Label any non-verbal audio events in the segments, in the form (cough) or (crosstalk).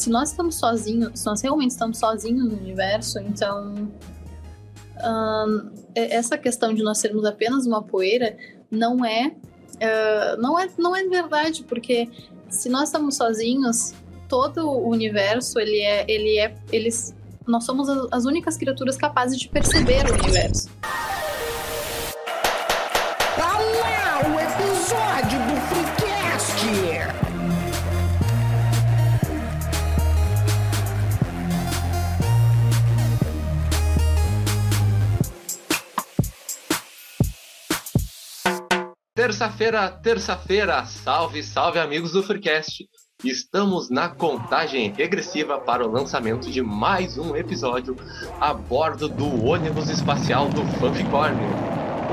se nós estamos sozinhos, se nós realmente estamos sozinhos no universo, então essa questão de nós sermos apenas uma poeira não é, uh, não é não é verdade, porque se nós estamos sozinhos, todo o universo ele é ele é eles nós somos as únicas criaturas capazes de perceber o universo. Terça-feira, terça-feira, salve, salve amigos do Freecast. Estamos na contagem regressiva para o lançamento de mais um episódio a bordo do ônibus espacial do Fanficórnio.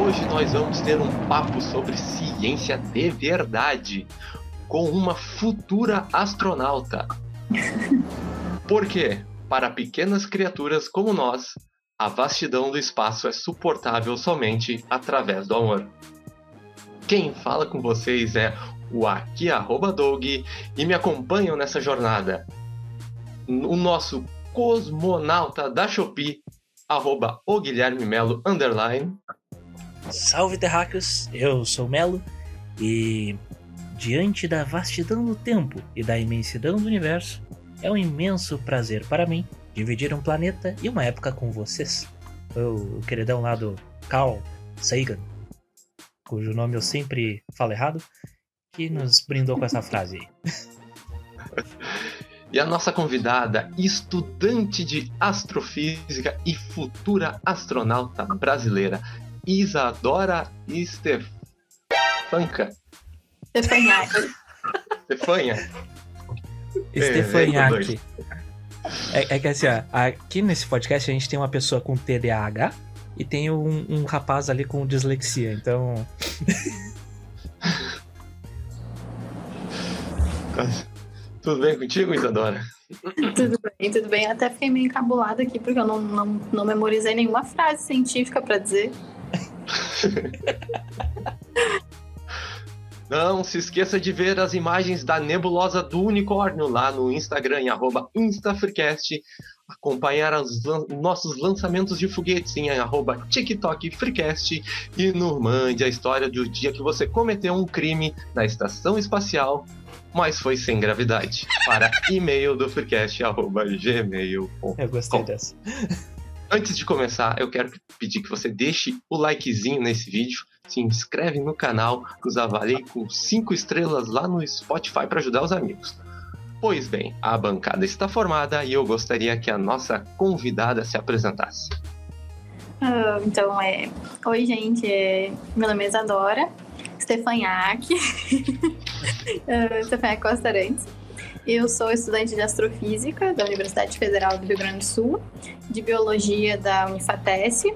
Hoje nós vamos ter um papo sobre ciência de verdade com uma futura astronauta. Por quê? Para pequenas criaturas como nós, a vastidão do espaço é suportável somente através do amor. Quem fala com vocês é o aqui arroba Dog e me acompanham nessa jornada. O nosso cosmonauta da Shopee, arroba o Guilherme Melo, underline. Salve terráqueos, eu sou Melo e diante da vastidão do tempo e da imensidão do universo, é um imenso prazer para mim dividir um planeta e uma época com vocês. O queridão lá do Carl Sagan cujo nome eu sempre falo errado, que nos brindou com essa frase aí. (laughs) E a nossa convidada, estudante de astrofísica e futura astronauta brasileira, Isadora Estefanca. Estefanhac. (laughs) Estefanha. Estefanhac. É, é, que assim, ó, aqui nesse podcast a gente tem uma pessoa com TDAH e tem um, um rapaz ali com dislexia, então. (laughs) tudo bem contigo, Isadora? Tudo bem, tudo bem. Até fiquei meio encabulada aqui porque eu não, não, não memorizei nenhuma frase científica para dizer. (laughs) Não se esqueça de ver as imagens da nebulosa do unicórnio lá no Instagram, em arroba InstaFreecast, acompanhar os lan nossos lançamentos de foguetes em arroba TikTok Freecast e no Mande a história do dia que você cometeu um crime na estação espacial, mas foi sem gravidade. Para e-mail do freecast.gmail.com. Eu gostei dessa. Antes de começar, eu quero pedir que você deixe o likezinho nesse vídeo, se inscreve no canal, nos avalie com 5 estrelas lá no Spotify para ajudar os amigos. Pois bem, a bancada está formada e eu gostaria que a nossa convidada se apresentasse. Uh, então, é... Oi, gente. É... Meu nome é Isadora Stefanhac. (laughs) uh, Stefanhac Costa Arantes. Eu sou estudante de astrofísica da Universidade Federal do Rio Grande do Sul, de biologia da Unifatesc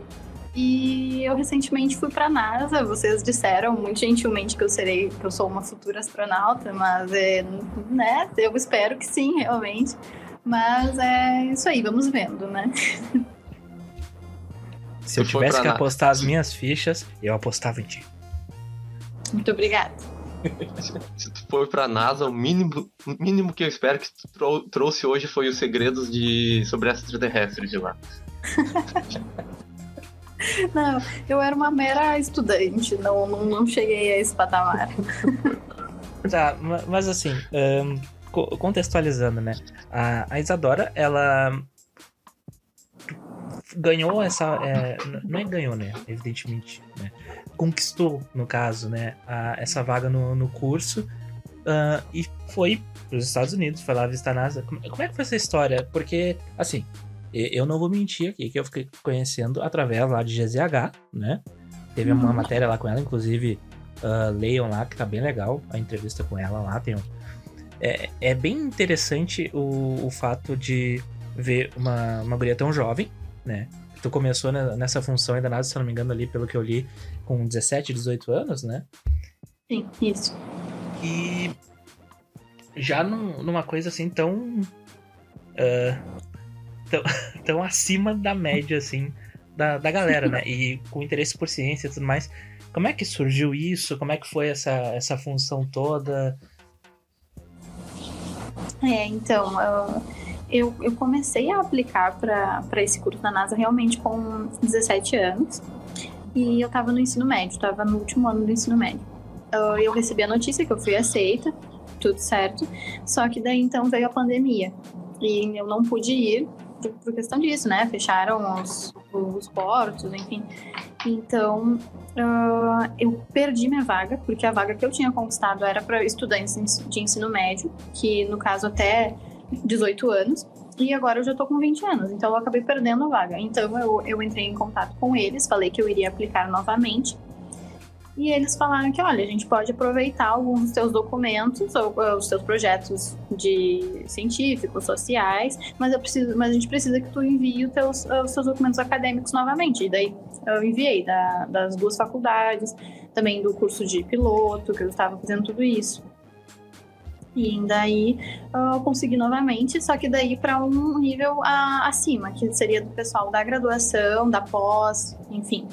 e eu recentemente fui para a NASA. Vocês disseram muito gentilmente que eu serei, que eu sou uma futura astronauta, mas é, né? Eu espero que sim, realmente. Mas é isso aí, vamos vendo, né? (laughs) Se eu tivesse que apostar as minhas fichas, eu apostava em ti. Muito obrigada. (laughs) Se tu for pra NASA, o mínimo, o mínimo que eu espero que tu trouxe hoje foi os segredos de sobre extraterrestres de lá. (laughs) (laughs) Não, eu era uma mera estudante, não, não, não cheguei a esse patamar. (laughs) Tá, mas assim, um, contextualizando, né? A, a, Isadora, ela ganhou essa. É, não é ganhou, né? Evidentemente, né? Conquistou, no caso, né? A, essa vaga no, no curso. Uh, e foi para os Estados Unidos, foi lá visitar a NASA. Como, como é que foi essa história? Porque, assim, eu não vou mentir aqui, que eu fiquei conhecendo através lá de GZH, né? Teve uma uhum. matéria lá com ela, inclusive uh, leiam lá, que tá bem legal a entrevista com ela lá. Tem um... é, é bem interessante o, o fato de ver uma, uma guria tão jovem, né? Tu começou nessa função ainda nada, se não me engano, ali, pelo que eu li, com 17, 18 anos, né? Sim, isso. E já num, numa coisa assim tão. Uh, tão, (laughs) tão acima da média, assim, da, da galera, né? E com interesse por ciência e tudo mais. Como é que surgiu isso? Como é que foi essa, essa função toda? É, então, eu, eu comecei a aplicar para esse curso da NASA realmente com 17 anos. E eu estava no ensino médio, estava no último ano do ensino médio. Eu recebi a notícia que eu fui aceita, tudo certo. Só que daí então veio a pandemia. E eu não pude ir por, por questão disso, né? Fecharam os, os portos, enfim. Então, uh, eu perdi minha vaga, porque a vaga que eu tinha conquistado era para estudantes de ensino médio, que no caso até 18 anos, e agora eu já tô com 20 anos, então eu acabei perdendo a vaga. Então eu, eu entrei em contato com eles, falei que eu iria aplicar novamente, e eles falaram que, olha, a gente pode aproveitar alguns dos seus documentos, ou, ou os seus projetos de científicos, sociais, mas, eu preciso, mas a gente precisa que tu envie os, teus, os seus documentos acadêmicos novamente. E daí eu enviei da, das duas faculdades, também do curso de piloto, que eu estava fazendo tudo isso. E daí eu consegui novamente, só que daí para um nível a, acima, que seria do pessoal da graduação, da pós, enfim.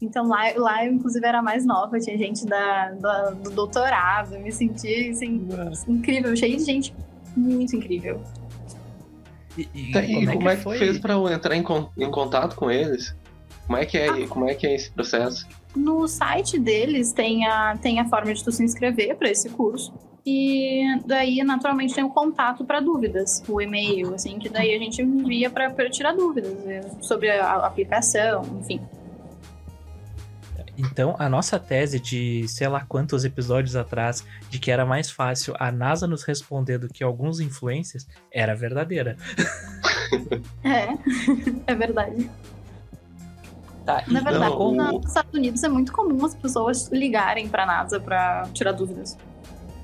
Então lá, lá eu, inclusive, era mais nova, tinha gente da, da do doutorado, eu me senti assim, incrível, cheio de gente muito incrível. E, e, tá, como, é como, é que, foi? fez para entrar em, em, contato com eles? Como é que é, ah, como é que é esse processo? No site deles tem a, tem a forma de tu se inscrever para esse curso. E daí, naturalmente, tem o contato para dúvidas, o e-mail, assim, que daí a gente envia para tirar dúvidas eh, sobre a aplicação, enfim. Então, a nossa tese de sei lá quantos episódios atrás, de que era mais fácil a NASA nos responder do que alguns influencers, era verdadeira. (laughs) É, é verdade. Tá, Na verdade, então, nos Estados Unidos é muito comum as pessoas ligarem pra NASA pra tirar dúvidas.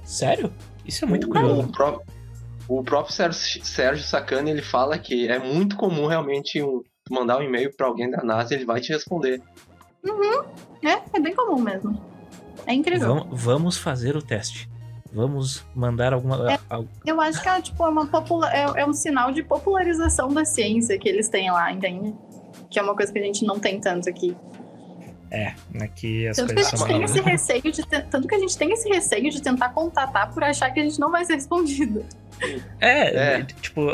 Sério? Isso é muito curioso. O, pró o próprio Sérgio, Sérgio Sacani, ele fala que é muito comum realmente um, mandar um e-mail para alguém da NASA e ele vai te responder. Uhum. É, é bem comum mesmo. É incrível. Vamos, vamos fazer o teste. Vamos mandar alguma. É, eu acho que é, tipo, é, uma popula é, é, um sinal de popularização da ciência que eles têm lá, entende? Que é uma coisa que a gente não tem tanto aqui. É, aqui as tanto coisas que a gente tem esse receio de tanto que a gente tem esse receio de tentar contatar por achar que a gente não vai ser (laughs) respondido. É, é, tipo,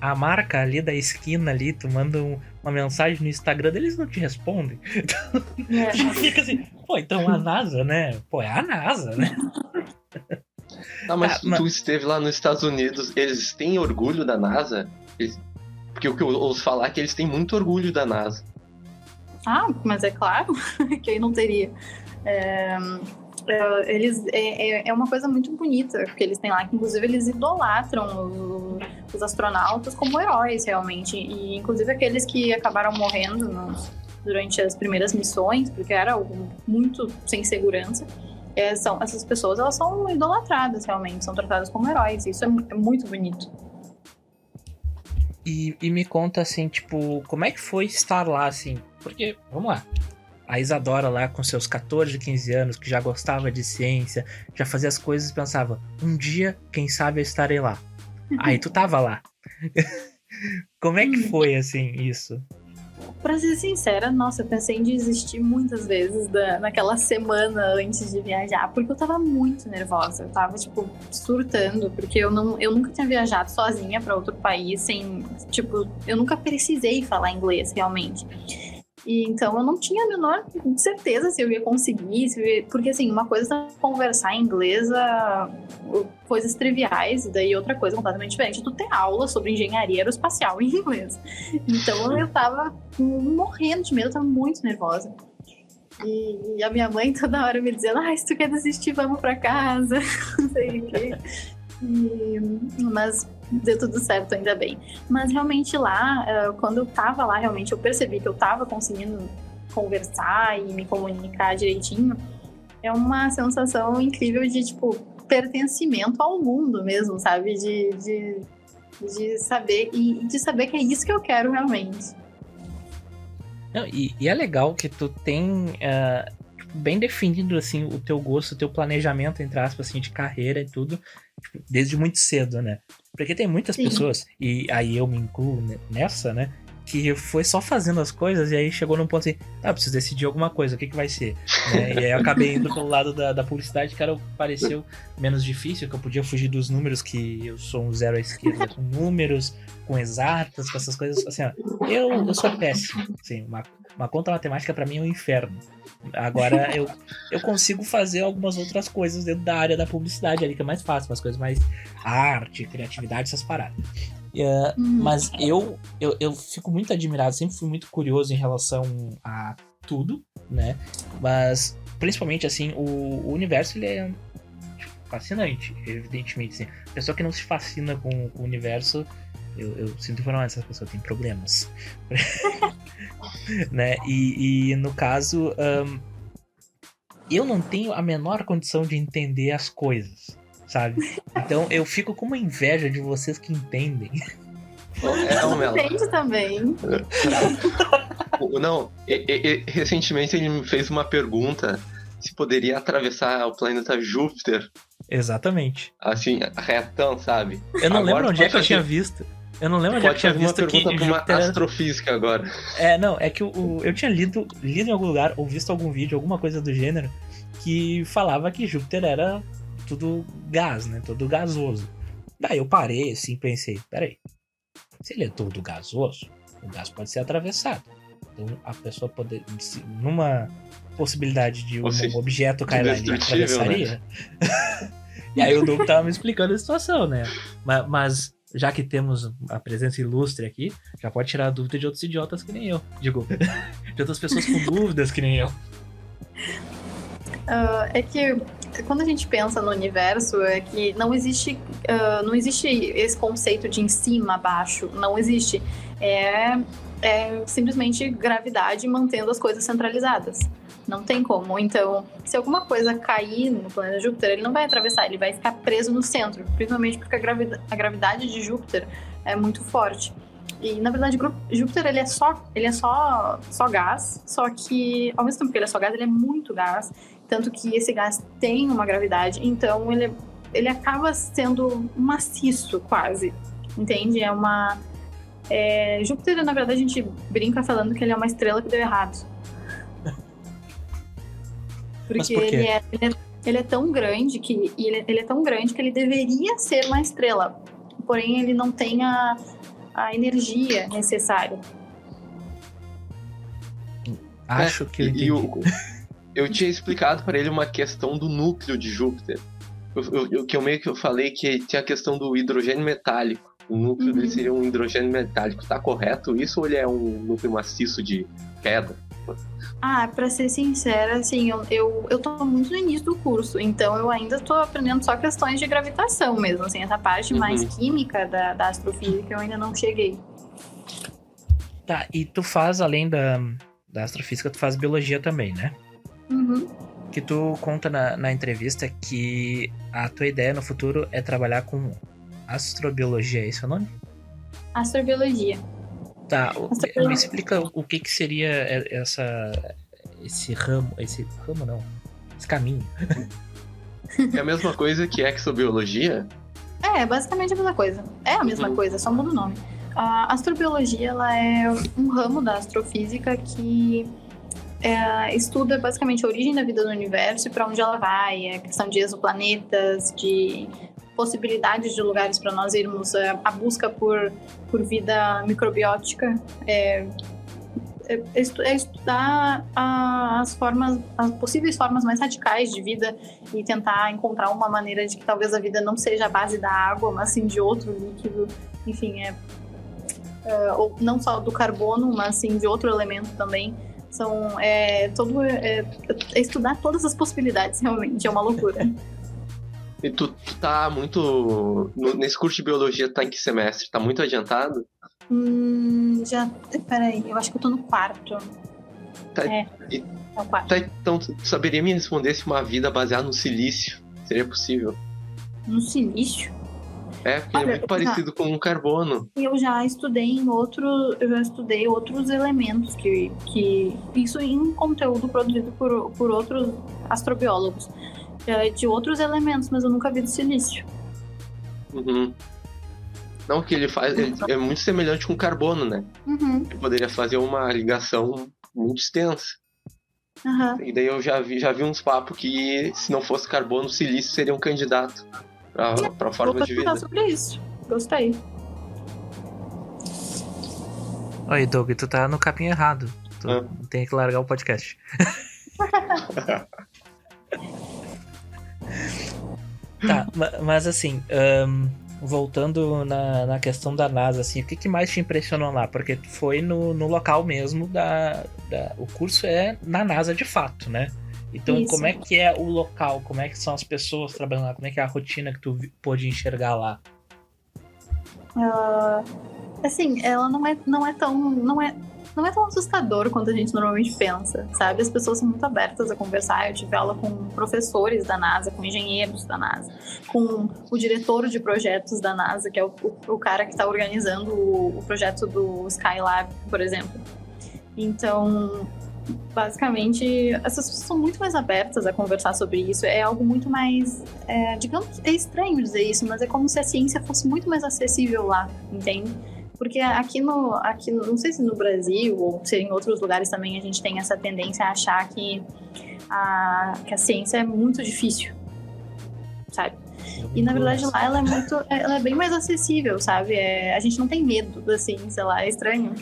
a marca ali da esquina ali, tu manda um, uma mensagem no Instagram deles não te respondem. Então, é. (laughs) fica assim, pô, então a NASA, né? Pô, é a NASA, né? Ah, mas ah, tu mas... esteve lá nos Estados Unidos, eles têm orgulho da NASA? Eles... Porque o que eu ouço falar é que eles têm muito orgulho da NASA. Ah, mas é claro (laughs) que aí não teria. É, é, eles é, é, é, uma coisa muito bonita que eles têm lá, que inclusive eles idolatram os, astronautas como heróis realmente, e inclusive aqueles que acabaram morrendo no, durante as primeiras missões, porque era algo muito sem segurança. É, são essas pessoas elas são idolatradas realmente, são tratadas como heróis. Isso é, é muito bonito. E, e, me conta assim, tipo, como é que foi estar lá, assim? Porque, vamos lá, a Isadora lá com seus 14, 15 anos, que já gostava de ciência, já fazia as coisas e pensava, um dia, quem sabe eu estarei lá. (laughs) Aí tu tava lá. (laughs) Como é que uhum. foi, assim, isso? Pra ser sincera, nossa, eu pensei em desistir muitas vezes da, naquela semana antes de viajar, porque eu tava muito nervosa. Eu tava, tipo, surtando, porque eu, não, eu nunca tinha viajado sozinha para outro país sem. Tipo, eu nunca precisei falar inglês realmente. E então eu não tinha a menor certeza se eu ia conseguir, eu ia... porque assim, uma coisa é conversar em inglês, coisas triviais, e daí outra coisa completamente diferente, tu ter aula sobre engenharia aeroespacial em inglês. Então eu tava morrendo de medo, eu tava muito nervosa. E, a minha mãe toda hora me dizendo, ah, se tu quer desistir, vamos pra casa, (laughs) não sei o quê. E, mas (laughs) deu tudo certo, ainda bem. Mas realmente lá, eh, quando eu tava lá, realmente eu percebi que eu tava conseguindo conversar e me comunicar direitinho. É uma sensação incrível de, tipo, pertencimento ao mundo mesmo, sabe? De, de, de saber e de saber que é isso que eu quero realmente. Não, e, e, é legal que tu tem uh, bem definido assim o teu gosto, o teu planejamento entre aspas assim de carreira e tudo, tipo, desde muito cedo, né? Porque tem muitas Sim. pessoas, e aí eu me incluo nessa, né? que foi só fazendo as coisas e aí chegou num ponto assim, ah, preciso decidir alguma coisa, o que, que vai ser? Né? E aí eu acabei indo pelo lado da, da publicidade, que era, pareceu menos difícil, que eu podia fugir dos números, que eu sou um zero à esquerda com números, com exatas, com essas coisas. Assim, ó, eu, eu sou péssimo. Assim, uma, uma conta matemática para mim é um inferno. Agora (laughs) eu, eu consigo fazer algumas outras coisas dentro da área da publicidade ali, que é mais fácil, umas coisas mais arte, criatividade, essas paradas. Uh, Mas eu, eu, eu fico muito admirado, sempre fui muito curioso em relação a tudo, né? Mas principalmente assim, o, o universo ele é tipo, fascinante, evidentemente. Assim. Pessoa que não se fascina com, com o universo eu, eu sinto informar, essa pessoa tem problemas. (laughs) né? E, e, no caso, um, eu não tenho a menor condição de entender as coisas, sabe? Então eu fico com uma inveja de vocês que entendem. É, um Entende também. Não, e, e, recentemente ele me fez uma pergunta se poderia atravessar o planeta Júpiter. Exatamente. Assim, retão, sabe? Eu não Agora, lembro onde é que eu tinha visto. Eu não lembro onde é que tinha visto que uma Júpiter... astrofísica agora. É, não, é que o, eu tinha lido, lido em algum lugar ou visto algum vídeo, alguma coisa do gênero, que falava que Júpiter era tudo gás, né? Tudo gasoso. Daí eu parei assim, pensei, peraí. Se ele é todo gasoso, o gás pode ser atravessado. Então a pessoa pode, numa possibilidade de um objeto cair lá, ele atravessaria. Né? (laughs) e aí o Doug tava me explicando a situação, né? Mas, mas já que temos a presença ilustre aqui, já pode tirar a dúvida de outros idiotas que nem eu. Digo, (laughs) de outras pessoas com dúvidas que nem eu. Uh, é que quando a gente pensa no universo, é que não existe, uh, não existe esse conceito de em cima, abaixo. Não existe. É, é simplesmente gravidade mantendo as coisas centralizadas. Não tem como. Então, se alguma coisa cair no planeta Júpiter, ele não vai atravessar, ele vai ficar preso no centro, principalmente porque a, gravidade, a gravidade de Júpiter é muito forte. E na verdade, Júpiter ele é só, ele é só, só gás, só que ao mesmo tempo que ele é só gás, ele é muito gás, tanto que esse gás tem uma gravidade, então ele, ele acaba sendo maciço quase, entende? É uma é, Júpiter, na verdade, a gente brinca falando que ele é uma estrela que deu errado. Porque por ele, é, ele, é, ele, é, tão grande que ele, ele, é tão grande que ele deveria ser uma estrela. Porém, ele não tem a, a energia necessária. Acho que é, eu, eu tinha explicado para ele uma questão do núcleo de Júpiter. Eu, que eu meio que eu falei que tinha a questão do hidrogênio metálico. O núcleo uhum. dele seria um hidrogênio metálico. Tá correto isso ou ele é um núcleo maciço de pedra? Ah, pra ser sincera, assim, eu, eu, eu tô muito no início do curso, então eu ainda tô aprendendo só questões de gravitação mesmo, assim, essa parte uhum. mais química da, da astrofísica eu ainda não cheguei. Tá, e tu faz, além da, da astrofísica, tu faz biologia também, né? Uhum. Que tu conta na, na entrevista que a tua ideia no futuro é trabalhar com astrobiologia, é esse o nome? Astrobiologia. Tá, me explica o que, que seria essa, esse ramo, esse ramo não, esse caminho. É a mesma coisa que exobiologia? É, basicamente a mesma coisa. É a mesma uhum. coisa, só muda o nome. A astrobiologia ela é um ramo da astrofísica que é, estuda basicamente a origem da vida no universo e para onde ela vai, a questão de exoplanetas, de possibilidades de lugares para nós irmos, é, a busca por, por vida microbiótica, é, é, é estudar as formas, as possíveis formas mais radicais de vida e tentar encontrar uma maneira de que talvez a vida não seja a base da água, mas sim de outro líquido, enfim, é, é ou não só do carbono, mas sim de outro elemento também. São é, todo é, é estudar todas as possibilidades (laughs) realmente é uma loucura. E tu, tu tá muito. Nesse curso de biologia, tá em que semestre? Tá muito adiantado? Hum, já. Peraí, eu acho que eu tô no quarto. Tá, é, é o quarto. Tá, então, tu saberia me responder se uma vida baseada no silício seria possível? No silício? É, porque Olha, é muito parecido já, com um carbono. Eu já estudei em outro, eu já estudei outros elementos que, que isso em conteúdo produzido por, por outros astrobiólogos. É, de outros elementos, mas eu nunca vi do silício. Uhum. Não, que ele faz. Ele é muito semelhante com carbono, né? Uhum, Ele poderia fazer uma ligação muito extensa. aham. E daí eu já vi, já vi uns papos que se não fosse carbono, silício seria um candidato pra, pra Vou forma de vida. sobre isso. Gostei. Oi, Doug, tu tá no capinho errado. Tu Ah. tem que largar o podcast. (laughs) tá, ma- mas assim, ahn, voltando na, na questão da NASA, assim, o que, que mais te impressionou lá? Porque foi no, no local mesmo da, da. O curso é na NASA de fato, né? Então, Isso. como é que é o local? Como é que são as pessoas trabalhando lá? Como é que é a rotina que tu pôde enxergar lá? Ela, assim, ela não é, não é tão. Não é, não é tão assustador quanto a gente normalmente pensa, sabe? As pessoas são muito abertas a conversar. Eu tive aula com professores da NASA, com engenheiros da NASA, com o diretor de projetos da NASA, que é o, o, o cara que está organizando o, o projeto do Skylab, por exemplo. Então, basicamente, as pessoas são muito mais abertas a conversar sobre isso. É algo muito mais. é, digamos, é estranho dizer isso, mas é como se a ciência fosse muito mais acessível lá, entende? Porque aqui no. Aqui, não sei se no Brasil ou se em outros lugares também a gente tem essa tendência a achar que a, que a ciência é muito difícil, sabe? E na verdade lá ela é muito. Ela é bem mais acessível, sabe? É, a gente não tem medo da ciência lá, é estranho.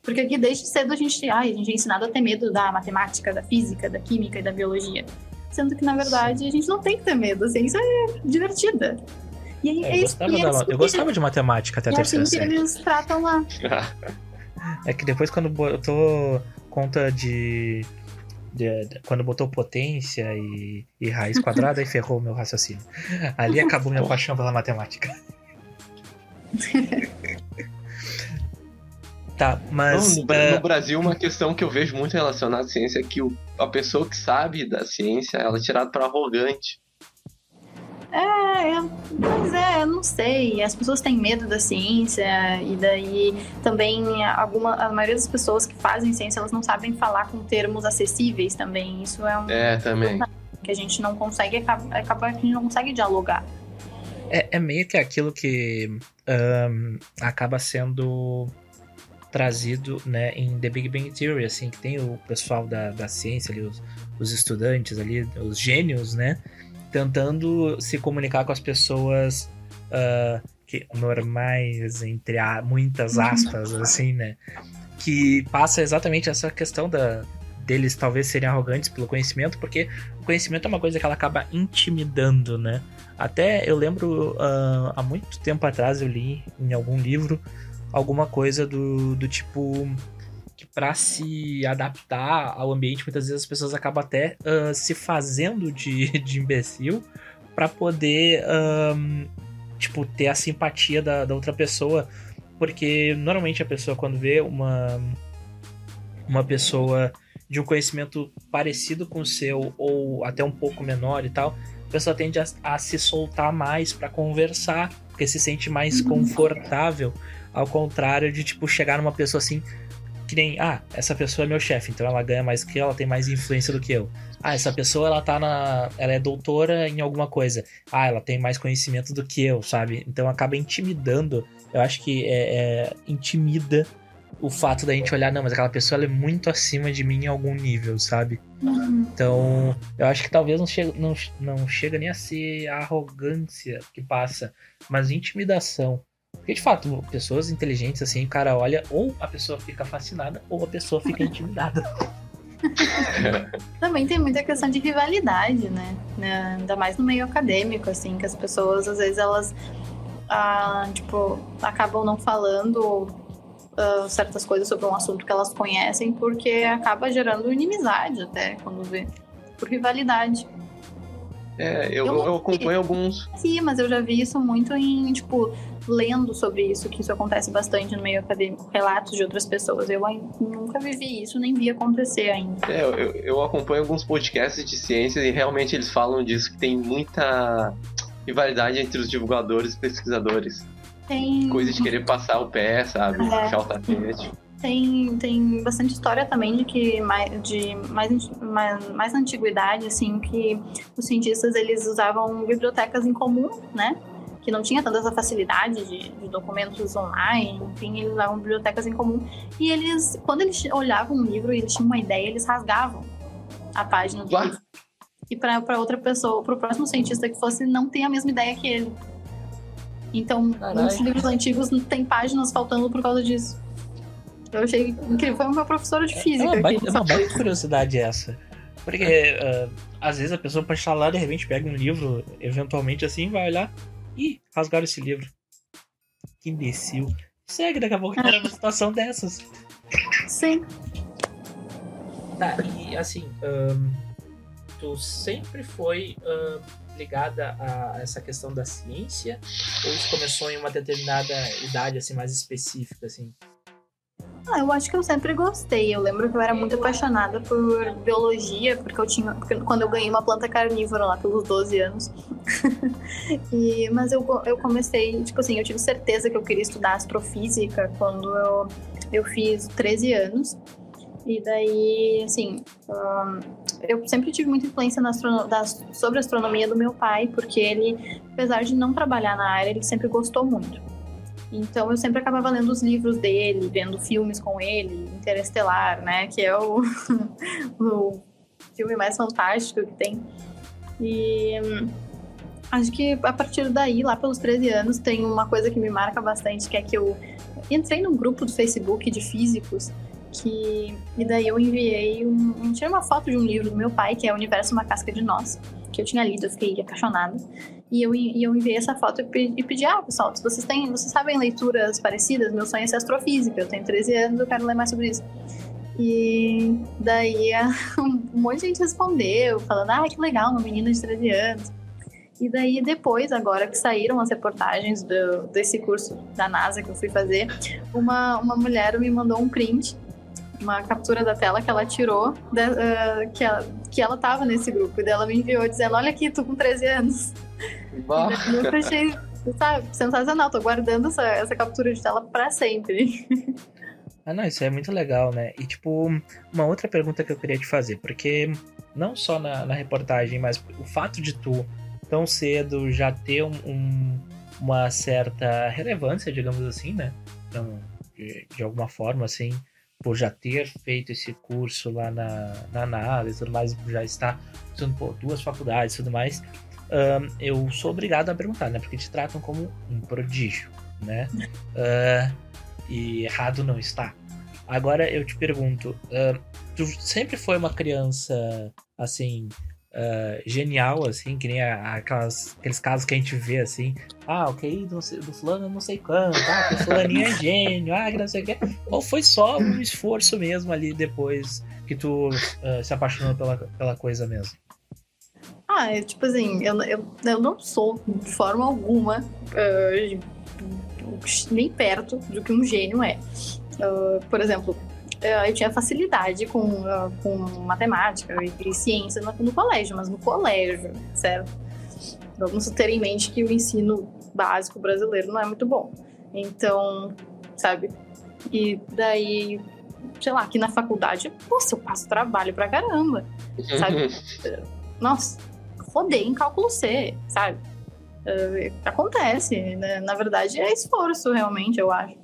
Porque aqui desde cedo a gente, ai, a gente é ensinado a ter medo da matemática, da física, da química e da biologia. Sendo que, na verdade, a gente não tem que ter medo. A ciência é divertida. E aí, É, é eu, gostava é da- isso eu gostava de matemática até a é assim terceira que série. eles tratam lá. (laughs) É que depois quando botou conta de. de- de- quando botou potência e, e raiz (laughs) quadrada, aí ferrou o meu raciocínio. Ali acabou minha paixão pela matemática. (laughs) tá, mas. Não, no, eh, no Brasil, uma questão que eu vejo muito relacionada à ciência é que o- a pessoa que sabe da ciência, ela é tirada para arrogante. É, é, mas é, eu não sei. As pessoas têm medo da ciência e daí também alguma, a maioria das pessoas que fazem ciência elas não sabem falar com termos acessíveis também. Isso é um É, também. que a gente não consegue acaba, acaba que a gente não consegue dialogar. É, é meio que aquilo que ahn, acaba sendo trazido né, em The Big Bang Theory, assim, que tem o pessoal da, da ciência ali, os, os estudantes ali, os gênios, né? Tentando se comunicar com as pessoas ah, que, normais, entre a- muitas aspas, assim, né? Que passa exatamente essa questão da, deles talvez serem arrogantes pelo conhecimento, porque o conhecimento é uma coisa que ela acaba intimidando, né? Até eu lembro ah, há muito tempo atrás eu li em algum livro alguma coisa do, do tipo para se adaptar ao ambiente muitas vezes as pessoas acabam até ah, se fazendo de, (laughs) de imbecil para poder ahn, tipo ter a simpatia da, da outra pessoa. Porque normalmente a pessoa quando vê uma uma pessoa de um conhecimento parecido com o seu ou até um pouco menor e tal a pessoa tende a, a se soltar mais para conversar, porque se sente mais confortável, ao contrário de tipo chegar numa pessoa assim que nem, ah, essa pessoa é meu chefe, então ela ganha mais que eu, ela tem mais influência do que eu. Ah, essa pessoa ela tá na, ela é doutora em alguma coisa. Ah, ela tem mais conhecimento do que eu, sabe? Então acaba intimidando. Eu acho que é, é, intimida o fato da gente olhar, não, mas aquela pessoa ela é muito acima de mim em algum nível, sabe? Então, eu acho que talvez não chega, não, não chega nem a ser a arrogância que passa, mas intimidação. Porque, de fato, pessoas inteligentes, assim, o cara olha, ou a pessoa fica fascinada, ou a pessoa fica intimidada. (laughs) Também tem muita questão de rivalidade, né? Né, Ainda mais no meio acadêmico, assim, que as pessoas, às vezes, elas, ah, tipo, acabam não falando ah, certas coisas sobre um assunto que elas conhecem porque acaba gerando inimizade até, quando vê. Por rivalidade. É, eu, Eu- eu acompanho alguns. Sim, mas eu já vi isso muito em, tipo, lendo sobre isso, que isso acontece bastante no meio acadêmico, relatos de outras pessoas. Eu nunca vivi isso, nem vi acontecer ainda. É, eu, eu acompanho alguns podcasts de ciência e realmente eles falam disso, que tem muita rivalidade entre os divulgadores e pesquisadores. Tem. Coisa de querer passar o pé, sabe? É. Puxar o tapete. Tem, tem bastante história também de que mais, de mais, mais, mais na antiguidade, assim, que os cientistas eles usavam bibliotecas em comum, né? Que não tinha tanta essa facilidade de, de, documentos online, enfim, eles usavam bibliotecas em comum. E eles, quando eles olhavam um livro e eles tinham uma ideia, eles rasgavam a página do livro. E para outra pessoa, para o próximo cientista que fosse, não tem a mesma ideia que ele. Então, Carai. muitos livros antigos tem páginas faltando por causa disso. Eu achei incrível. Foi uma professora de física. É uma baita, é uma baita curiosidade essa. Porque uh, às vezes a pessoa pode estar lá, de repente pega um livro, eventualmente assim, vai olhar. Ih, rasgaram esse livro. Que imbecil. Segue, daqui a pouco era uma situação dessas. Sim. Tá, e assim, um, tu sempre foi ligada a essa questão da ciência? Ou isso começou em uma determinada idade, assim, mais específica, assim? Ah, eu acho que eu sempre gostei. Eu lembro que eu era muito apaixonada por biologia, porque eu tinha. Porque quando eu ganhei uma planta carnívora lá pelos 12 anos. (laughs) e, mas eu, eu comecei, tipo assim, eu tive certeza que eu queria estudar astrofísica quando eu, eu fiz 13 anos. E daí, assim, um, eu sempre tive muita influência na da, sobre a astronomia do meu pai, porque ele, apesar de não trabalhar na área, ele sempre gostou muito. Então eu sempre acabava lendo os livros dele, vendo filmes com ele, Interestelar, né? Que é o, (laughs) o filme mais fantástico que tem. E hum, acho que a partir daí, lá pelos 13 anos, tem uma coisa que me marca bastante, que é que eu entrei num grupo do Facebook de físicos que e daí eu enviei um, tirei uma foto de um livro do meu pai que é o Universo uma casca de nós que eu tinha lido eu fiquei apaixonada e eu, e eu enviei essa foto e, e pedi, ah, pessoal, se vocês têm, vocês sabem leituras parecidas, meu sonho é ser astrofísica, eu tenho 13 anos, eu quero ler mais sobre isso. E daí (laughs) um monte de gente respondeu, falando, ah, que legal, uma menina de 13 anos. E daí depois, agora que saíram as reportagens do, desse curso da NASA que eu fui fazer, uma, uma mulher me mandou um print uma captura da tela que ela tirou, de, uh, que, ela, que ela tava nesse grupo. E dela me enviou dizendo: Olha aqui, tô com 13 anos. Eu achei, sabe, sensacional. Tô guardando essa, essa captura de tela para sempre. Ah, não, isso é muito legal, né? E, tipo, uma outra pergunta que eu queria te fazer, porque não só na, na reportagem, mas o fato de tu tão cedo já ter um, um, uma certa relevância, digamos assim, né? Então, de, de, alguma forma, assim, por já ter feito esse curso lá na, na NASA e tudo mais, já estar estudando por duas faculdades e tudo mais, um, eu sou obrigado a perguntar, né? Porque te tratam como um prodígio, né? (laughs) Uh, e errado não está. Agora eu te pergunto, uh, tu sempre foi uma criança assim uh, genial, assim, que nem aquelas, aqueles casos que a gente vê assim, ah, ok, do, do fulano não sei quanto, ah, que o fulaninho é gênio, ah, que não sei o que. Ou foi só um esforço mesmo ali depois que tu uh, se apaixonou pela, pela coisa mesmo? Ah, é, tipo assim, eu, eu, eu não sou de forma alguma uh, nem perto do que um gênio é. Uh, por exemplo, eu tinha facilidade com, com matemática e, ciência no, no, colégio, mas no colégio, certo? Vamos ter em mente que o ensino básico brasileiro não é muito bom. Então, sabe? E daí, sei lá, aqui na faculdade, nossa, eu passo trabalho pra caramba, sabe? (laughs) Nossa, rodei em cálculo C, sabe? Uh, acontece, né? Na verdade, é esforço, realmente, eu acho.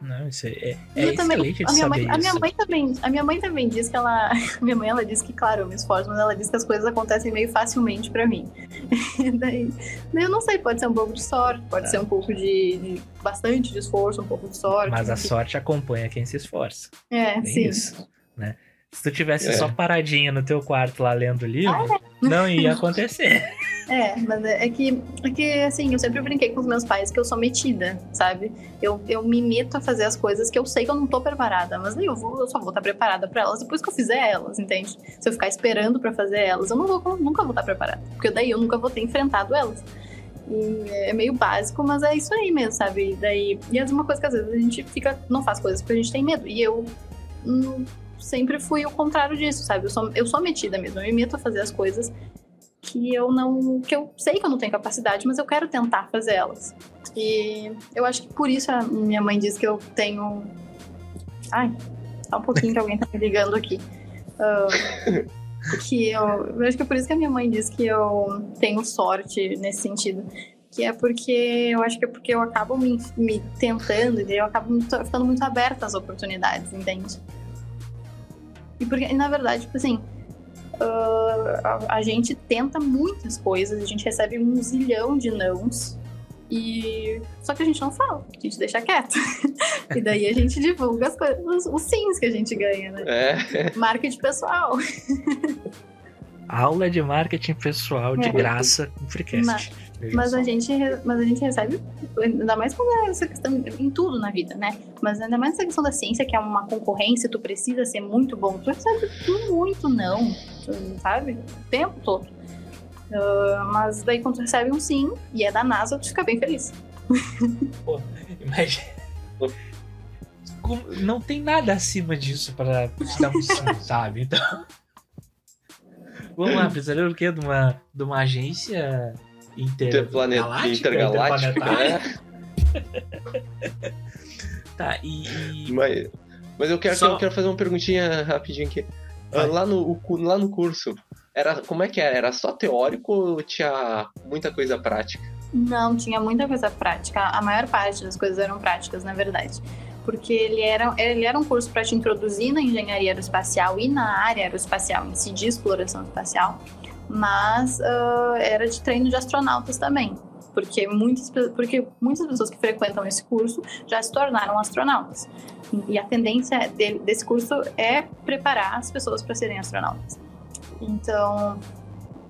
Não, isso é, é, é também, a minha, mãe, a minha mãe também, a minha mãe também diz que ela, (laughs) minha mãe ela diz que claro, eu me esforço, mas ela diz que as coisas acontecem meio facilmente para mim. (laughs) daí, eu não sei, pode ser um pouco de sorte, pode é. ser um pouco de, de, bastante de esforço, um pouco de sorte. Mas a sorte acompanha quem se esforça. É, Tem sim. Isso, né? Se tu tivesse é. só paradinha no teu quarto lá lendo o livro, ah, é. não ia acontecer. (laughs) É, mas é, é que, é que, assim, eu sempre brinquei com os meus pais que eu sou metida, sabe? Eu, eu me meto a fazer as coisas que eu sei que eu não tô preparada, mas eu, vou, eu só vou estar preparada para elas depois que eu fizer elas, entende? Se eu ficar esperando para fazer elas, eu não vou, nunca vou estar preparada, porque daí eu nunca vou ter enfrentado elas. E é meio básico, mas é isso aí mesmo, sabe? E daí, e é uma coisa que às vezes a gente fica, não faz coisas porque a gente tem medo. E eu hum, sempre fui o contrário disso, sabe? Eu sou, eu sou metida mesmo, eu me meto a fazer as coisas que eu não. que eu sei que eu não tenho capacidade, mas eu quero tentar fazer elas. E eu acho que por isso a minha mãe diz que eu tenho. Ai, tá um pouquinho que alguém tá me ligando aqui. Uh, que eu, eu acho que é por isso que a minha mãe diz que eu tenho sorte nesse sentido. que é porque eu acho que é porque eu acabo me, me tentando e eu acabo ficando muito aberta às oportunidades, entende? E porque, na verdade, tipo assim, ah, a, a gente tenta muitas coisas, a gente recebe um zilhão de nãos. E só que a gente não fala, a gente deixa quieto. (laughs) e daí a gente divulga as coisas, os, os sims que a gente ganha, né? É, Marketing pessoal. Aula de marketing pessoal de É. graça no Freecast. Mas- Veja Mas só. a, gente, mas a gente recebe, ainda mais quando é essa questão em tudo na vida, né? Mas ainda mais essa questão da ciência, que é uma concorrência, tu precisa ser muito bom. Tu recebe muito não, sabe? O tempo todo. Ah, mas daí quando tu recebe um sim, e é da NASA, tu fica bem feliz. (laughs) Imagina. Como- Não tem nada acima disso pra te dar um sim, (laughs) sabe? Então. Vamos lá, precisaria o quê? De uma, de uma agência inter... interplanet, galáctica? intergaláctica. Interplanetária? (laughs) É. Tá, e. Mas, mas eu, quero, Só- eu quero fazer uma perguntinha rapidinho aqui. Ah, Vai. Lá no, lá no curso, era, como é que era? Era só teórico ou tinha muita coisa prática? Não, tinha muita coisa prática. A maior parte das coisas eram práticas, na verdade. Porque ele era, ele era um curso para te introduzir na engenharia aeroespacial e na área aeroespacial em si, de exploração espacial. Mas ah, era de treino de astronautas também. Porque muitas, porque muitas pessoas que frequentam esse curso já se tornaram astronautas. E a tendência dele- desse curso é preparar as pessoas para serem astronautas. Então,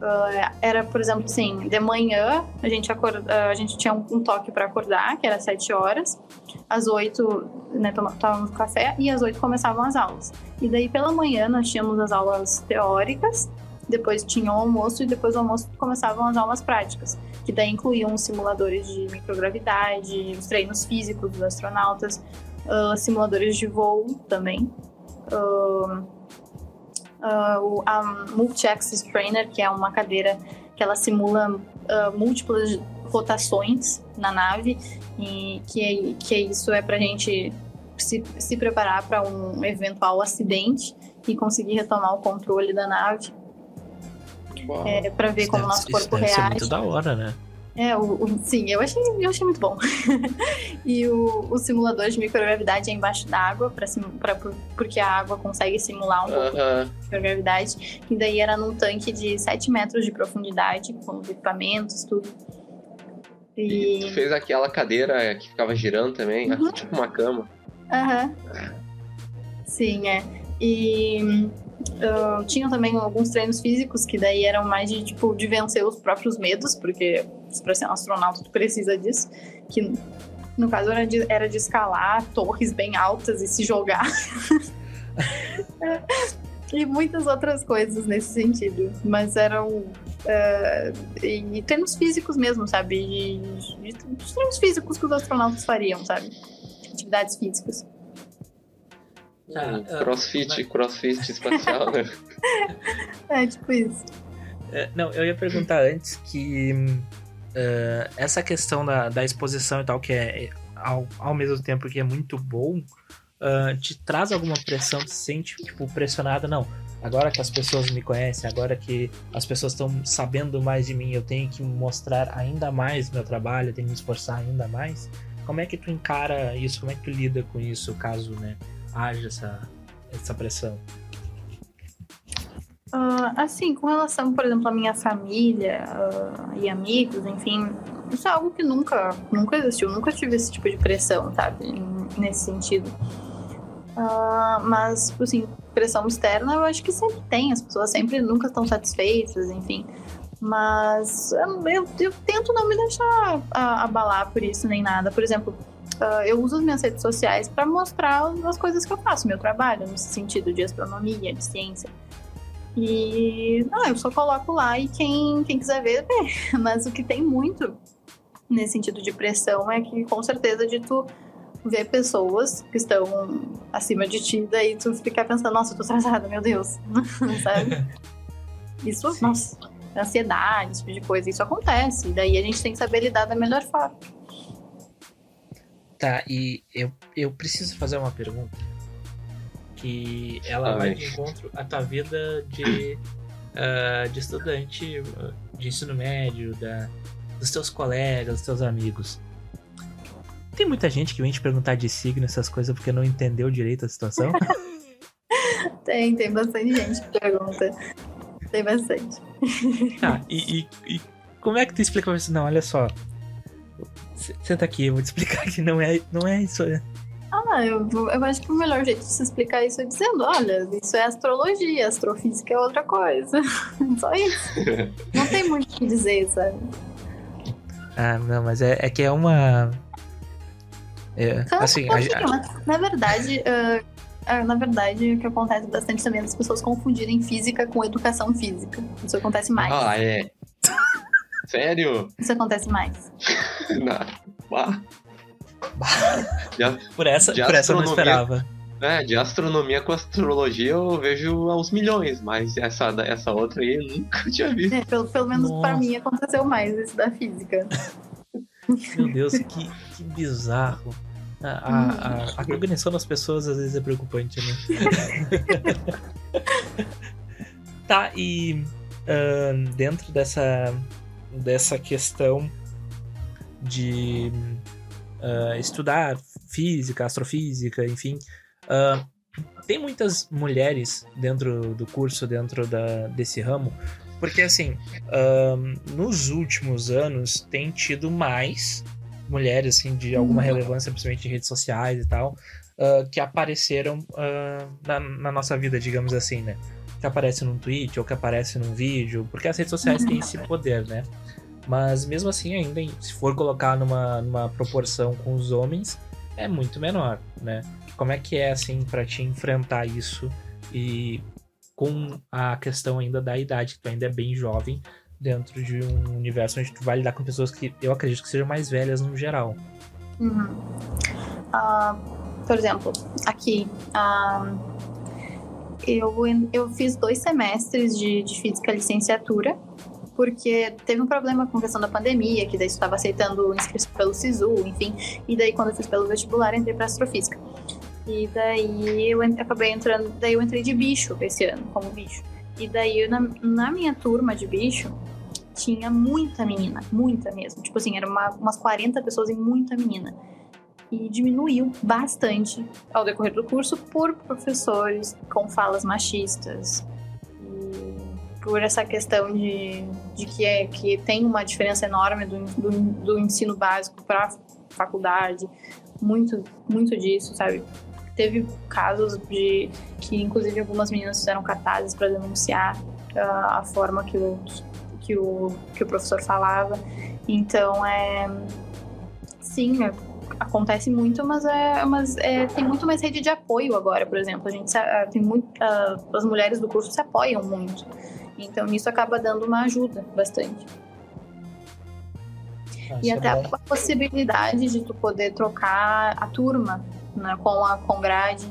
ah, era, por exemplo, assim, de manhã a gente, acorda, a gente tinha um, um toque para acordar, que era às 7 horas. Às 8, né, tomávamos café e às 8 começavam as aulas. E daí pela manhã nós tínhamos as aulas teóricas, depois tinha o almoço e depois do almoço começavam as aulas práticas, que daí incluíam os simuladores de microgravidade, os treinos físicos dos astronautas, ah, simuladores de voo também. Ah, o- a Multi-Axis Trainer, que é uma cadeira que ela simula ah, múltiplas rotações na nave e que, é- que isso é pra gente se, se preparar para um eventual acidente e conseguir retomar o controle da nave é, para ver Isso como o deve- nosso isso corpo deve ser reage. muito da hora, né? É, o, o- sim, eu achei, eu achei muito bom. (laughs) e o, o simulador de microgravidade é embaixo d'água, pra porque a água consegue simular um pouco Aham. de microgravidade. E daí era num tanque de 7 metros de profundidade, com os equipamentos, tudo. E tu E. fez aquela cadeira que ficava girando também, Uhum. tipo uma cama. Aham. Sim, é. E. tinham também alguns treinos físicos que daí eram mais de tipo de vencer os próprios medos, porque para ser um astronauta tu precisa disso. Que no caso era de, era de escalar torres bem altas e se jogar. (laughs) e muitas outras coisas nesse sentido. Mas eram. ah, e, treinos físicos mesmo, sabe? De- de treinos físicos que os astronautas fariam, sabe? Atividades físicas. Tá, Hum, ah, crossfit, mas- crossfit espacial, né? (laughs) É, tipo isso. É, não, eu ia perguntar antes que eh, essa questão da, da exposição e tal, que é ao, ao mesmo tempo que é muito bom, ah, te traz alguma pressão? Tu se sente, tipo, pressionada? Não, agora que as pessoas me conhecem, agora que as pessoas estão sabendo mais de mim, eu tenho que mostrar ainda mais meu trabalho, eu tenho que me esforçar ainda mais. Como é que tu encara isso? Como é que tu lida com isso, caso, né, haja essa, essa pressão? Ah, assim, com relação, por exemplo, à minha família ah, e amigos, enfim, isso é algo que nunca, nunca existiu, nunca tive esse tipo de pressão, sabe, nesse sentido. Ah, mas, assim, pressão externa eu acho que sempre tem, as pessoas sempre nunca estão satisfeitas, enfim. Mas eu, eu- eu tento não me deixar abalar por isso nem nada. Por exemplo, ah, eu uso as minhas redes sociais para mostrar as coisas que eu faço, meu trabalho, nesse sentido de astronomia, de ciência. E ah, eu só coloco lá e quem, quem quiser ver, vê. (laughs) Mas o que tem muito nesse sentido de pressão é que com certeza de tu ver pessoas que estão acima de ti, daí tu ficar pensando, nossa, eu tô atrasada, meu Deus. (laughs) Sabe? Isso, (laughs) Sim. nossa, ansiedade, esse tipo de coisa, isso acontece. Daí a gente tem que saber lidar da melhor forma. Tá, e eu, eu preciso fazer uma pergunta. Que ela Ah, vai de encontro à tua vida de, ah, de estudante de ensino médio, da, dos teus colegas, dos teus amigos. Tem muita gente que vem te perguntar de signo, essas coisas, porque não entendeu direito a situação? (laughs) tem, tem bastante gente que pergunta. Tem bastante. Ah, e, e, e como é que tu explica pra você? Não, olha só. Senta aqui, eu vou te explicar que não é, não é isso. Né? Ah, eu, eu acho que o melhor jeito de se explicar isso é dizendo, olha, isso é astrologia, astrofísica é outra coisa. (laughs) Só isso. não tem muito o que dizer, sabe? Ah, não, mas é, é que é uma. É, assim, a, a... na verdade, uh, (laughs) na verdade, o que acontece bastante também é as pessoas confundirem física com educação física. Isso acontece mais. Ah, é. (laughs) Sério? Isso acontece mais. Não. De, por essa, por essa eu não esperava. É, de astronomia com astrologia eu vejo aos milhões, mas essa, essa outra aí eu nunca (laughs) tinha visto. É, pelo, pelo menos Nossa. pra mim aconteceu mais isso da física. Meu Deus, que, que bizarro. A, a, a, a, cognição das pessoas às vezes é preocupante, né? (laughs) tá, e uh, dentro dessa, dessa questão de uh, estudar física, astrofísica, enfim. Uh, tem muitas mulheres dentro do curso, dentro da, desse ramo, porque assim, uh, nos últimos anos tem tido mais mulheres assim de alguma uhum. relevância, principalmente em redes sociais e tal, uh, que apareceram uh, na, na, nossa vida, digamos assim, né? Que aparece num tweet ou que aparece num vídeo, porque as redes sociais têm esse poder, né? Mas mesmo assim, ainda se for colocar numa, numa proporção com os homens, é muito menor, né? Como é que é assim para te enfrentar isso e com a questão ainda da idade, que tu ainda é bem jovem dentro de um universo onde tu vai lidar com pessoas que eu acredito que sejam mais velhas no geral. Uhum. Uh, por exemplo, aqui uh, eu, eu fiz dois semestres de, de física licenciatura porque teve um problema com a questão da pandemia, que daí estava aceitando inscrição pelo SISU, enfim. E daí, quando eu fiz pelo vestibular, entrei para astrofísica. E daí eu acabei entrando, daí eu entrei de bicho esse ano, como bicho. E daí na, na minha turma de bicho, tinha muita menina, muita mesmo. Tipo assim, eram uma, umas 40 pessoas e muita menina. E diminuiu bastante ao decorrer do curso por professores com falas machistas, por essa questão de, de que, é, que tem uma diferença enorme do, do, do ensino básico para faculdade, muito, muito disso, sabe? Teve casos de que, inclusive, algumas meninas fizeram cartazes para denunciar uh, a forma que o, que, o, que o professor falava. Então, é. Sim, é, acontece muito, mas, é, mas é, tem muito mais rede de apoio agora, por exemplo. A gente tem muito, uh, as mulheres do curso se apoiam muito. Então isso acaba dando uma ajuda bastante. Ah, e até é a possibilidade de tu poder trocar a turma né, com a com grade,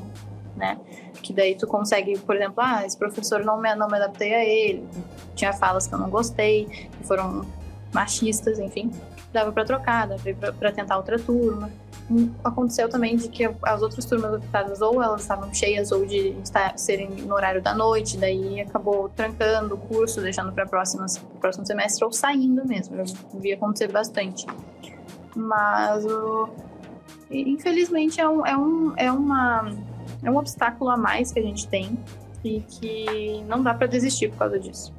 né? Que daí tu consegue, por exemplo, ah, esse professor não me, não me adaptei a ele, tinha falas que eu não gostei, que foram machistas, enfim, dava para trocar, dava para tentar outra turma aconteceu também de que as outras turmas optadas ou elas estavam cheias ou de estar, serem no horário da noite, daí acabou trancando o curso, deixando para o próximo semestre ou saindo mesmo. Eu vi acontecer bastante. Mas, infelizmente, é um, é, um, é, uma, é um obstáculo a mais que a gente tem e que não dá para desistir por causa disso.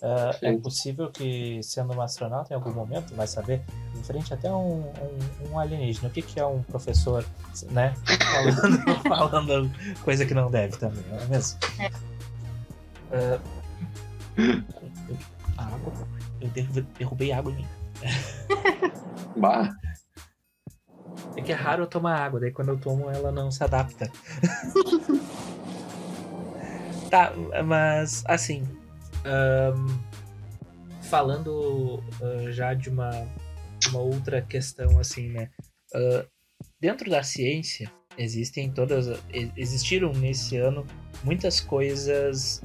Uh, é possível que, sendo um astronauta, em algum momento, vai saber, em frente até um, um, um alienígena, o que, que é um professor, né? Falando, (laughs) falando coisa que não deve também, não é mesmo? É. Uh, água. Eu derrubei água em mim. (laughs) Bah. É que é raro eu tomar água, daí quando eu tomo ela não se adapta. (laughs) tá, mas assim, um, falando uh, já de uma, uma outra questão assim, né? Uh, dentro da ciência existem todas, existiram nesse ano muitas coisas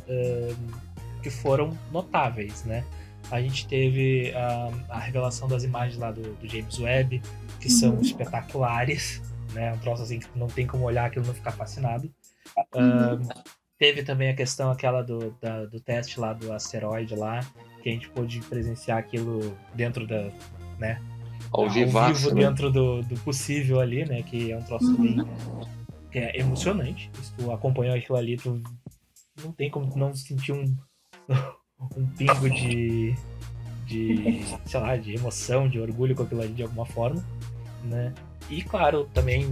que foram notáveis, né? A gente teve a, a revelação das imagens lá do, do James Webb, que uhum. são espetaculares, né? Um troço assim que não tem como olhar aquilo não ficar fascinado. Uhum. Teve também a questão aquela do, da, do teste lá do asteroide lá, que a gente pôde presenciar aquilo dentro da, né? Ao, ao vivaço, vivo né? dentro do, do possível ali, né? Que é um troço Uhum. bem que é emocionante. Se tu acompanhou aquilo ali, tu não tem como tu não sentir um, (laughs) um pingo de, de, sei lá, de emoção, de orgulho com aquilo ali de alguma forma, né? E claro, também,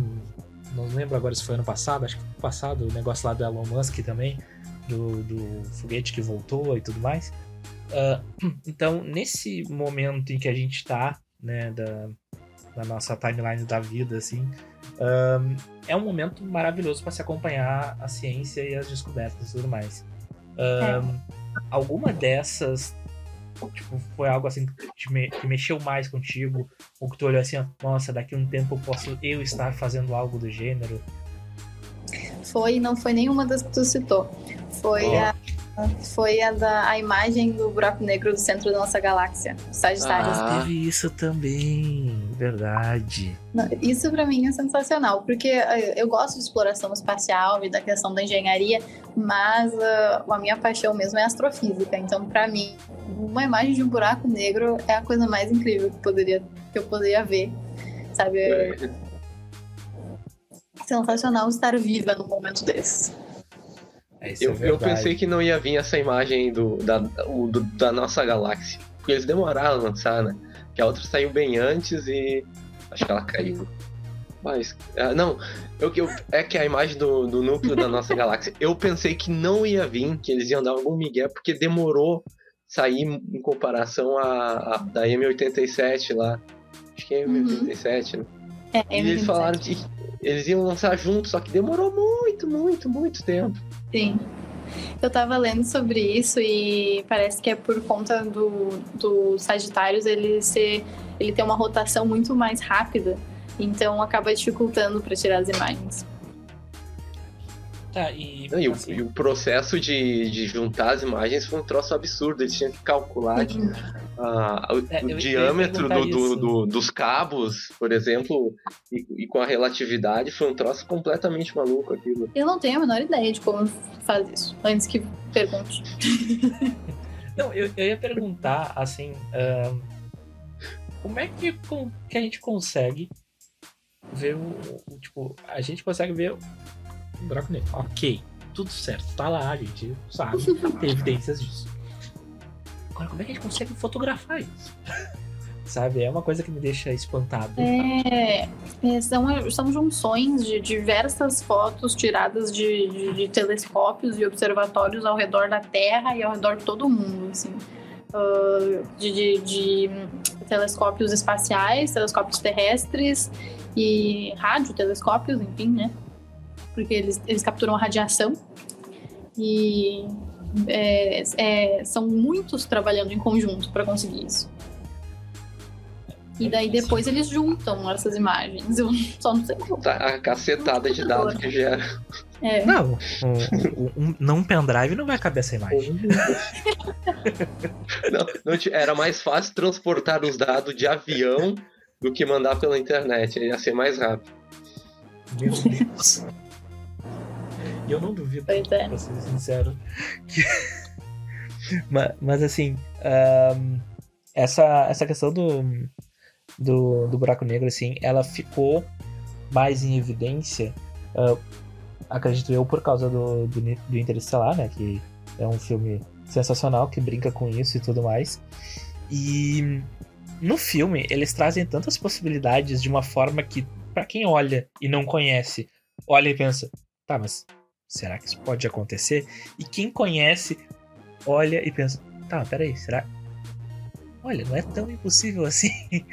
não lembro agora se foi ano passado, acho que ano passado, o negócio lá do Elon Musk também, do, do foguete que voltou e tudo mais. Ah, (clears throat) então, nesse momento em que a gente tá, né, da, da nossa timeline da vida, assim, ahn, é um momento maravilhoso para se acompanhar a ciência e as descobertas e tudo mais. Ahn, Alguma dessas tipo, foi algo assim que, me- que mexeu mais contigo? Ou que tu olhou assim, nossa, daqui a um tempo eu posso eu estar fazendo algo do gênero? Foi, não foi nenhuma das que tu citou. Foi Ó. a foi a da a imagem do buraco negro do centro da nossa galáxia, Sagitário. Ah. Teve isso também, verdade. Isso pra mim é sensacional, porque eh, eu gosto de exploração espacial e da questão da engenharia, mas ah, a minha paixão mesmo é astrofísica. Então, pra mim, uma imagem de um buraco negro é a coisa mais incrível que, poderia, que eu poderia ver. Sabe? É É, sensacional estar viva num momento desse. É, isso Eu, é eu pensei que não ia vir essa imagem do, da, do- da nossa galáxia. Porque eles demoraram a lançar, né? Que a outra saiu bem antes e. Acho que ela caiu. Mas. ah, não, eu, eu, é que a imagem do, do núcleo da nossa (laughs) galáxia. Eu pensei que não ia vir, que eles iam dar algum migué, porque demorou sair em comparação à, à da M87 lá. Acho que é M87, né? É, E eles M27. falaram que eles iam lançar junto, só que demorou muito, muito, muito tempo. Sim. Eu tava lendo sobre isso e parece que é por conta do, do Sagitários ele ser ele ter uma rotação muito mais rápida, então acaba dificultando para tirar as imagens. Tá, e, Não, e, o, assim, e o processo de, de juntar as imagens foi um troço absurdo. Eles tinham que calcular ah, o, É, o diâmetro do, do- do- dos cabos, por exemplo, e, e com a relatividade. Foi um troço completamente maluco aquilo. Eu não tenho a menor ideia de como faz isso, antes que pergunte. (laughs) Não, eu, eu ia perguntar, assim, como é que, com- que a gente consegue ver o, o- Tipo, a gente consegue ver buraco negro. Ok, tudo certo, tá lá, a gente sabe, (laughs) tem evidências disso. Agora, como é que a gente consegue fotografar isso? (laughs) Sabe, é uma coisa que me deixa espantado. É, é, são, são junções de diversas fotos tiradas de, de- de telescópios e observatórios ao redor da Terra e ao redor de todo o mundo, assim. Ah, de, de- de telescópios espaciais, telescópios terrestres e radiotelescópios, enfim, né? Porque eles, eles capturam a radiação. E é, é, são muitos trabalhando em conjunto para conseguir isso. E daí depois eles juntam essas imagens. Eu só não sei como. Tá, a cacetada de dados que gera. É. Não, um, um, um, num pendrive não vai caber essa imagem. (laughs) Não, não era mais fácil transportar os dados de avião do que mandar pela internet. Ia ser mais rápido. Meu Deus. E eu não duvido, Pois é. pra ser sincero. que- (laughs) mas, mas assim, ahn, essa, essa questão do, do, do buraco negro, assim, ela ficou mais em evidência, ah, acredito eu, por causa do, do, do Interestelar, né? Que é um filme sensacional que brinca com isso e tudo mais. E no filme, eles trazem tantas possibilidades de uma forma que, pra quem olha e não conhece, olha e pensa, tá, mas será que isso pode acontecer? E quem conhece, olha e pensa, tá, peraí, será? Olha, não é tão impossível assim. (laughs)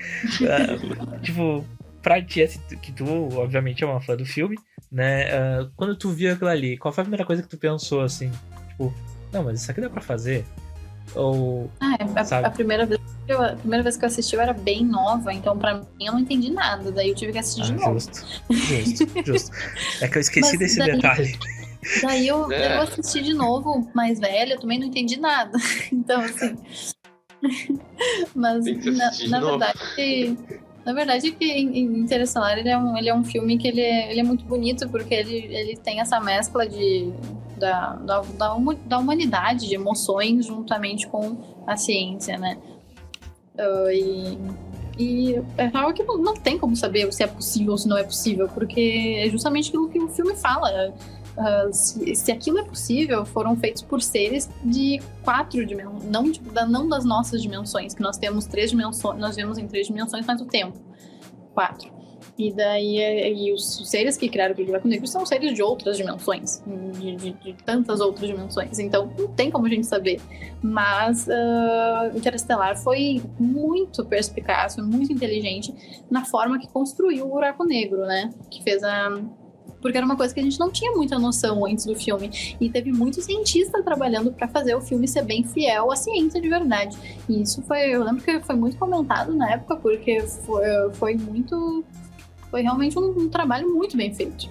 Ah, tipo, pra ti, assim, que tu, obviamente, é uma fã do filme, né? ah, quando tu viu aquilo ali, qual foi a primeira coisa que tu pensou, assim? Tipo, não, mas isso aqui dá pra fazer? Ou. Ah, a- Sabe? a, primeira vez que eu, a primeira vez que eu assisti eu era bem nova, então pra mim eu não entendi nada. Daí eu tive que assistir de Ah, novo. justo, justo, justo. (laughs) É que eu esqueci Mas desse daí- detalhe. (laughs) Daí eu, É. eu assisti de novo, mais velha, eu também não entendi nada. (laughs) Então, assim. (laughs) Mas, na, na verdade. Na verdade, que Interestelar ele é, um, ele é um filme que ele é, ele é muito bonito, porque ele, ele tem essa mescla de, da, da, da, da humanidade, de emoções, juntamente com a ciência, né? Uh, e, e é algo que não, não tem como saber se é possível ou se não é possível, porque é justamente aquilo que o filme fala. Uh, se, se, aquilo é possível, foram feitos por seres de quatro dimensões, não, não das nossas dimensões, que nós temos três dimensões, nós vemos em três dimensões, mas o tempo. Quatro. E daí e os seres que criaram o buraco negro são seres de outras dimensões, de, de, de, tantas outras dimensões. Então não tem como a gente saber. Mas uh, Interestelar foi muito perspicaz, foi muito inteligente na forma que construiu o buraco negro, né? Que fez a porque era uma coisa que a gente não tinha muita noção antes do filme. E teve muito cientista trabalhando para fazer o filme ser bem fiel à ciência de verdade. E isso foi, eu lembro que foi muito comentado na época, porque foi, foi muito foi realmente um, um trabalho muito bem feito.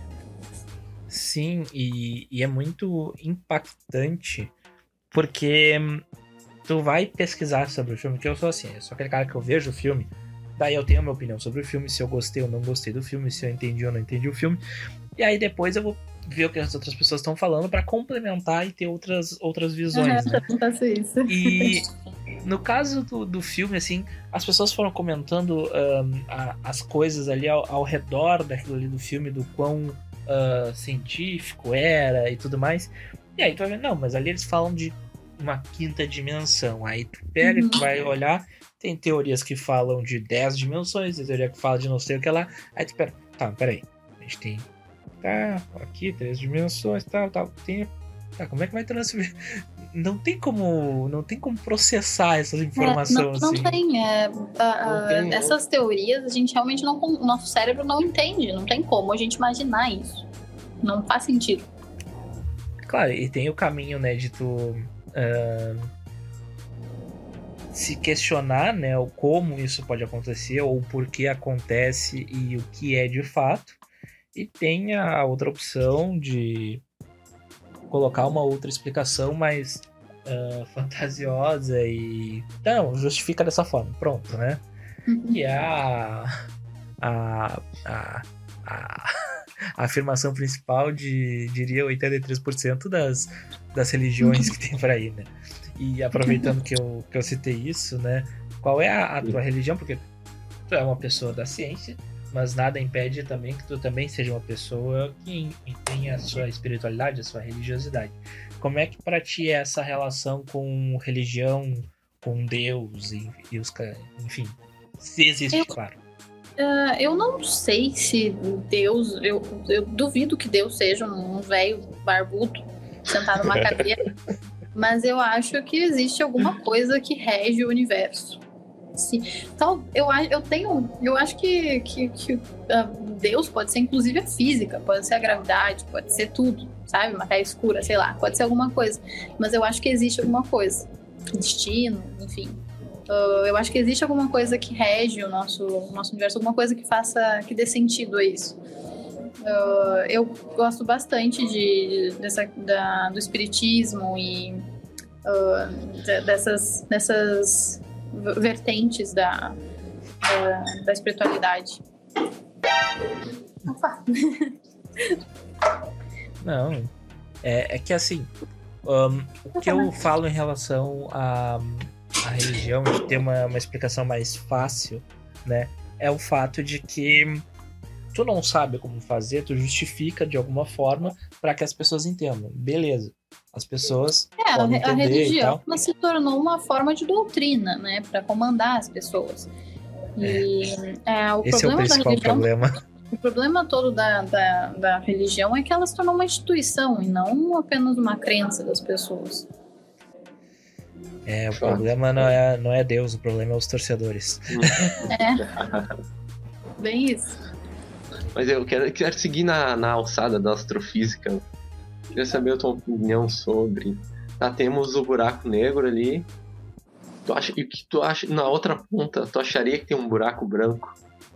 Sim, e, e, é muito impactante porque tu vai pesquisar sobre o filme, que eu sou assim, eu sou aquele cara que eu vejo o filme, daí eu tenho a minha opinião sobre o filme, se eu gostei ou não gostei do filme, se eu entendi ou não entendi o filme, e aí depois eu vou ver o que as outras pessoas estão falando para complementar e ter outras, outras visões. Uhum, né? Eu faço isso. E no caso do, do filme, assim, as pessoas foram comentando um, a, as coisas ali ao, ao, redor daquilo ali do filme, do quão uh, científico era e tudo mais. E aí tu vai ver, não, mas ali eles falam de uma quinta dimensão. Aí tu pega, uhum. tu vai olhar, tem teorias que falam de 10 dimensões, tem teoria que fala de não sei o que lá. Aí tu pera, tá, peraí. A gente tem. Tá, aqui, três dimensões, tal, tal. Tem. Tá, como é que vai transferir? (laughs) não tem como não tem como processar essas informações. É, não, não, assim. tem, é, não tem. Essas teorias a gente realmente não. Nosso cérebro não entende. Não tem como a gente imaginar isso. Não faz sentido. Claro, e tem o caminho, né, de tu. Uh, se questionar, né, o como isso pode acontecer, ou por que acontece e o que é de fato. E tem a outra opção de colocar uma outra explicação mais uh, fantasiosa e. Não, justifica dessa forma. Pronto, né? Uhum. E é a. A. a, a, a afirmação principal de, diria, 83% das, das religiões que tem por aí, né? E aproveitando que eu, que eu citei isso, né? Qual é a, a tua religião? Porque tu é uma pessoa da ciência, mas nada impede também que tu também seja uma pessoa que tenha a sua espiritualidade, a sua religiosidade. Como é que para ti é essa relação com religião, com Deus e, e os enfim, se existe, eu, claro. Uh, eu não sei se Deus, eu, eu duvido que Deus seja um velho barbudo sentado numa cadeira, (laughs) mas eu acho que existe alguma coisa que rege o universo. Sim. Então, eu, eu tenho. Eu acho que, que, que uh, Deus pode ser inclusive a física, pode ser a gravidade, pode ser tudo, sabe? Matéria escura, sei lá, pode ser alguma coisa. Mas eu acho que existe alguma coisa. Destino, enfim. Uh, eu acho que existe alguma coisa que rege o nosso, o nosso universo, alguma coisa que faça. que dê sentido a isso. Uh, eu gosto bastante de, dessa, da, do espiritismo e uh, dessas, dessas vertentes da, da, da espiritualidade. Opa. (laughs) Não, é, é que assim, um, o que eu falo em relação à a, a, religião, de ter uma, uma explicação mais fácil, né, é o fato de que tu não sabe como fazer, tu justifica de alguma forma para que as pessoas entendam. Beleza. As pessoas. É, a, a religião se tornou uma forma de doutrina, né? Para comandar as pessoas. E é. É, o Esse problema é o principal da religião, problema. (laughs) O problema todo da, da, da religião é que ela se tornou uma instituição e não apenas uma crença das pessoas. É, o problema não é, não é Deus, o problema é os torcedores. É. (laughs) Bem isso. Mas eu quero, quero seguir na, na alçada da astrofísica. Queria saber a tua opinião sobre. Tá, temos o buraco negro ali. Tu acha, e o que tu acha na outra ponta? Tu acharia que tem um buraco branco?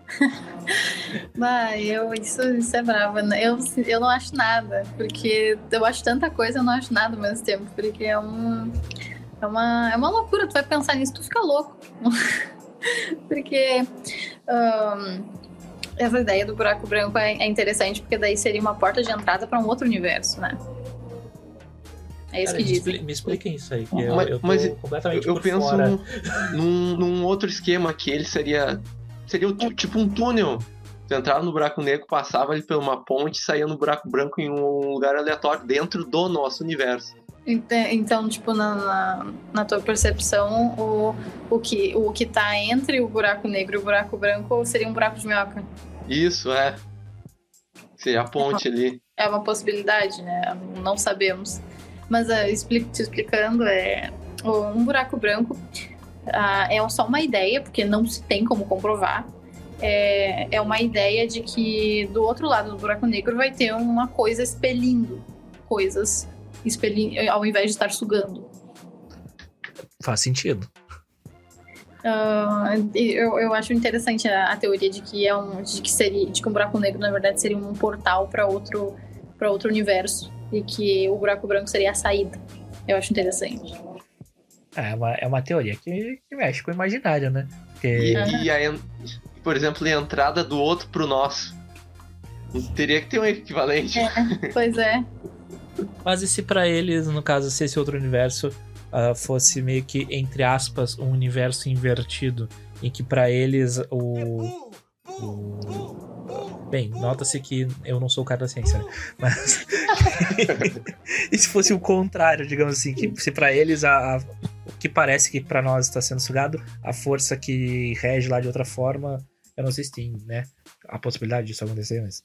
(laughs) Bah, eu, isso, isso é bravo. Né? Eu, eu não acho nada, porque eu acho tanta coisa eu não acho nada ao mesmo tempo, porque é um. É uma, é uma loucura, tu vai pensar nisso, tu fica louco. (laughs) porque um, essa ideia do buraco branco é, é interessante porque daí seria uma porta de entrada para um outro universo, né? É isso Cara, que me, dizem. me expliquem isso aí, que eu, Mas- eu tô mas completamente Eu, penso fora. num, num, outro esquema que ele seria. Seria tipo um túnel. Tu entrava no buraco negro, passava ali por uma ponte e saía no buraco branco em um lugar aleatório dentro do nosso universo. Então, tipo, na, na, na tua percepção, o, o, que, o que tá entre o buraco negro e o buraco branco seria um buraco de minhoca. Isso, é. Seria a ponte ali. É uma possibilidade, né? Não sabemos. Mas é, expli- te explicando, é um buraco branco é só uma ideia, porque não se tem como comprovar. É, é uma ideia de que do outro lado do buraco negro vai ter uma coisa expelindo coisas, expelindo, ao invés de estar sugando. Faz sentido. E eu, eu acho interessante a, a teoria de que é um de que seria de que um buraco negro na verdade seria um portal para outro para outro universo e que o buraco branco seria a saída. Eu acho interessante. É uma, é uma teoria que, que mexe com o imaginário, né? Porque E, e a, por exemplo, a entrada do outro pro nosso. Teria que ter um equivalente. Pois é. (laughs) Mas e se pra eles, no caso, se esse outro universo ah, fosse meio que, entre aspas, um universo invertido, em que pra eles o. o- Bem, nota-se que eu não sou o cara da ciência, né? Mas. (laughs) e se fosse o contrário, digamos assim, que se pra eles a, a- o que parece que pra nós está sendo sugado, a força que rege lá de outra forma, eu não sei se tem, né? A possibilidade disso acontecer, mas.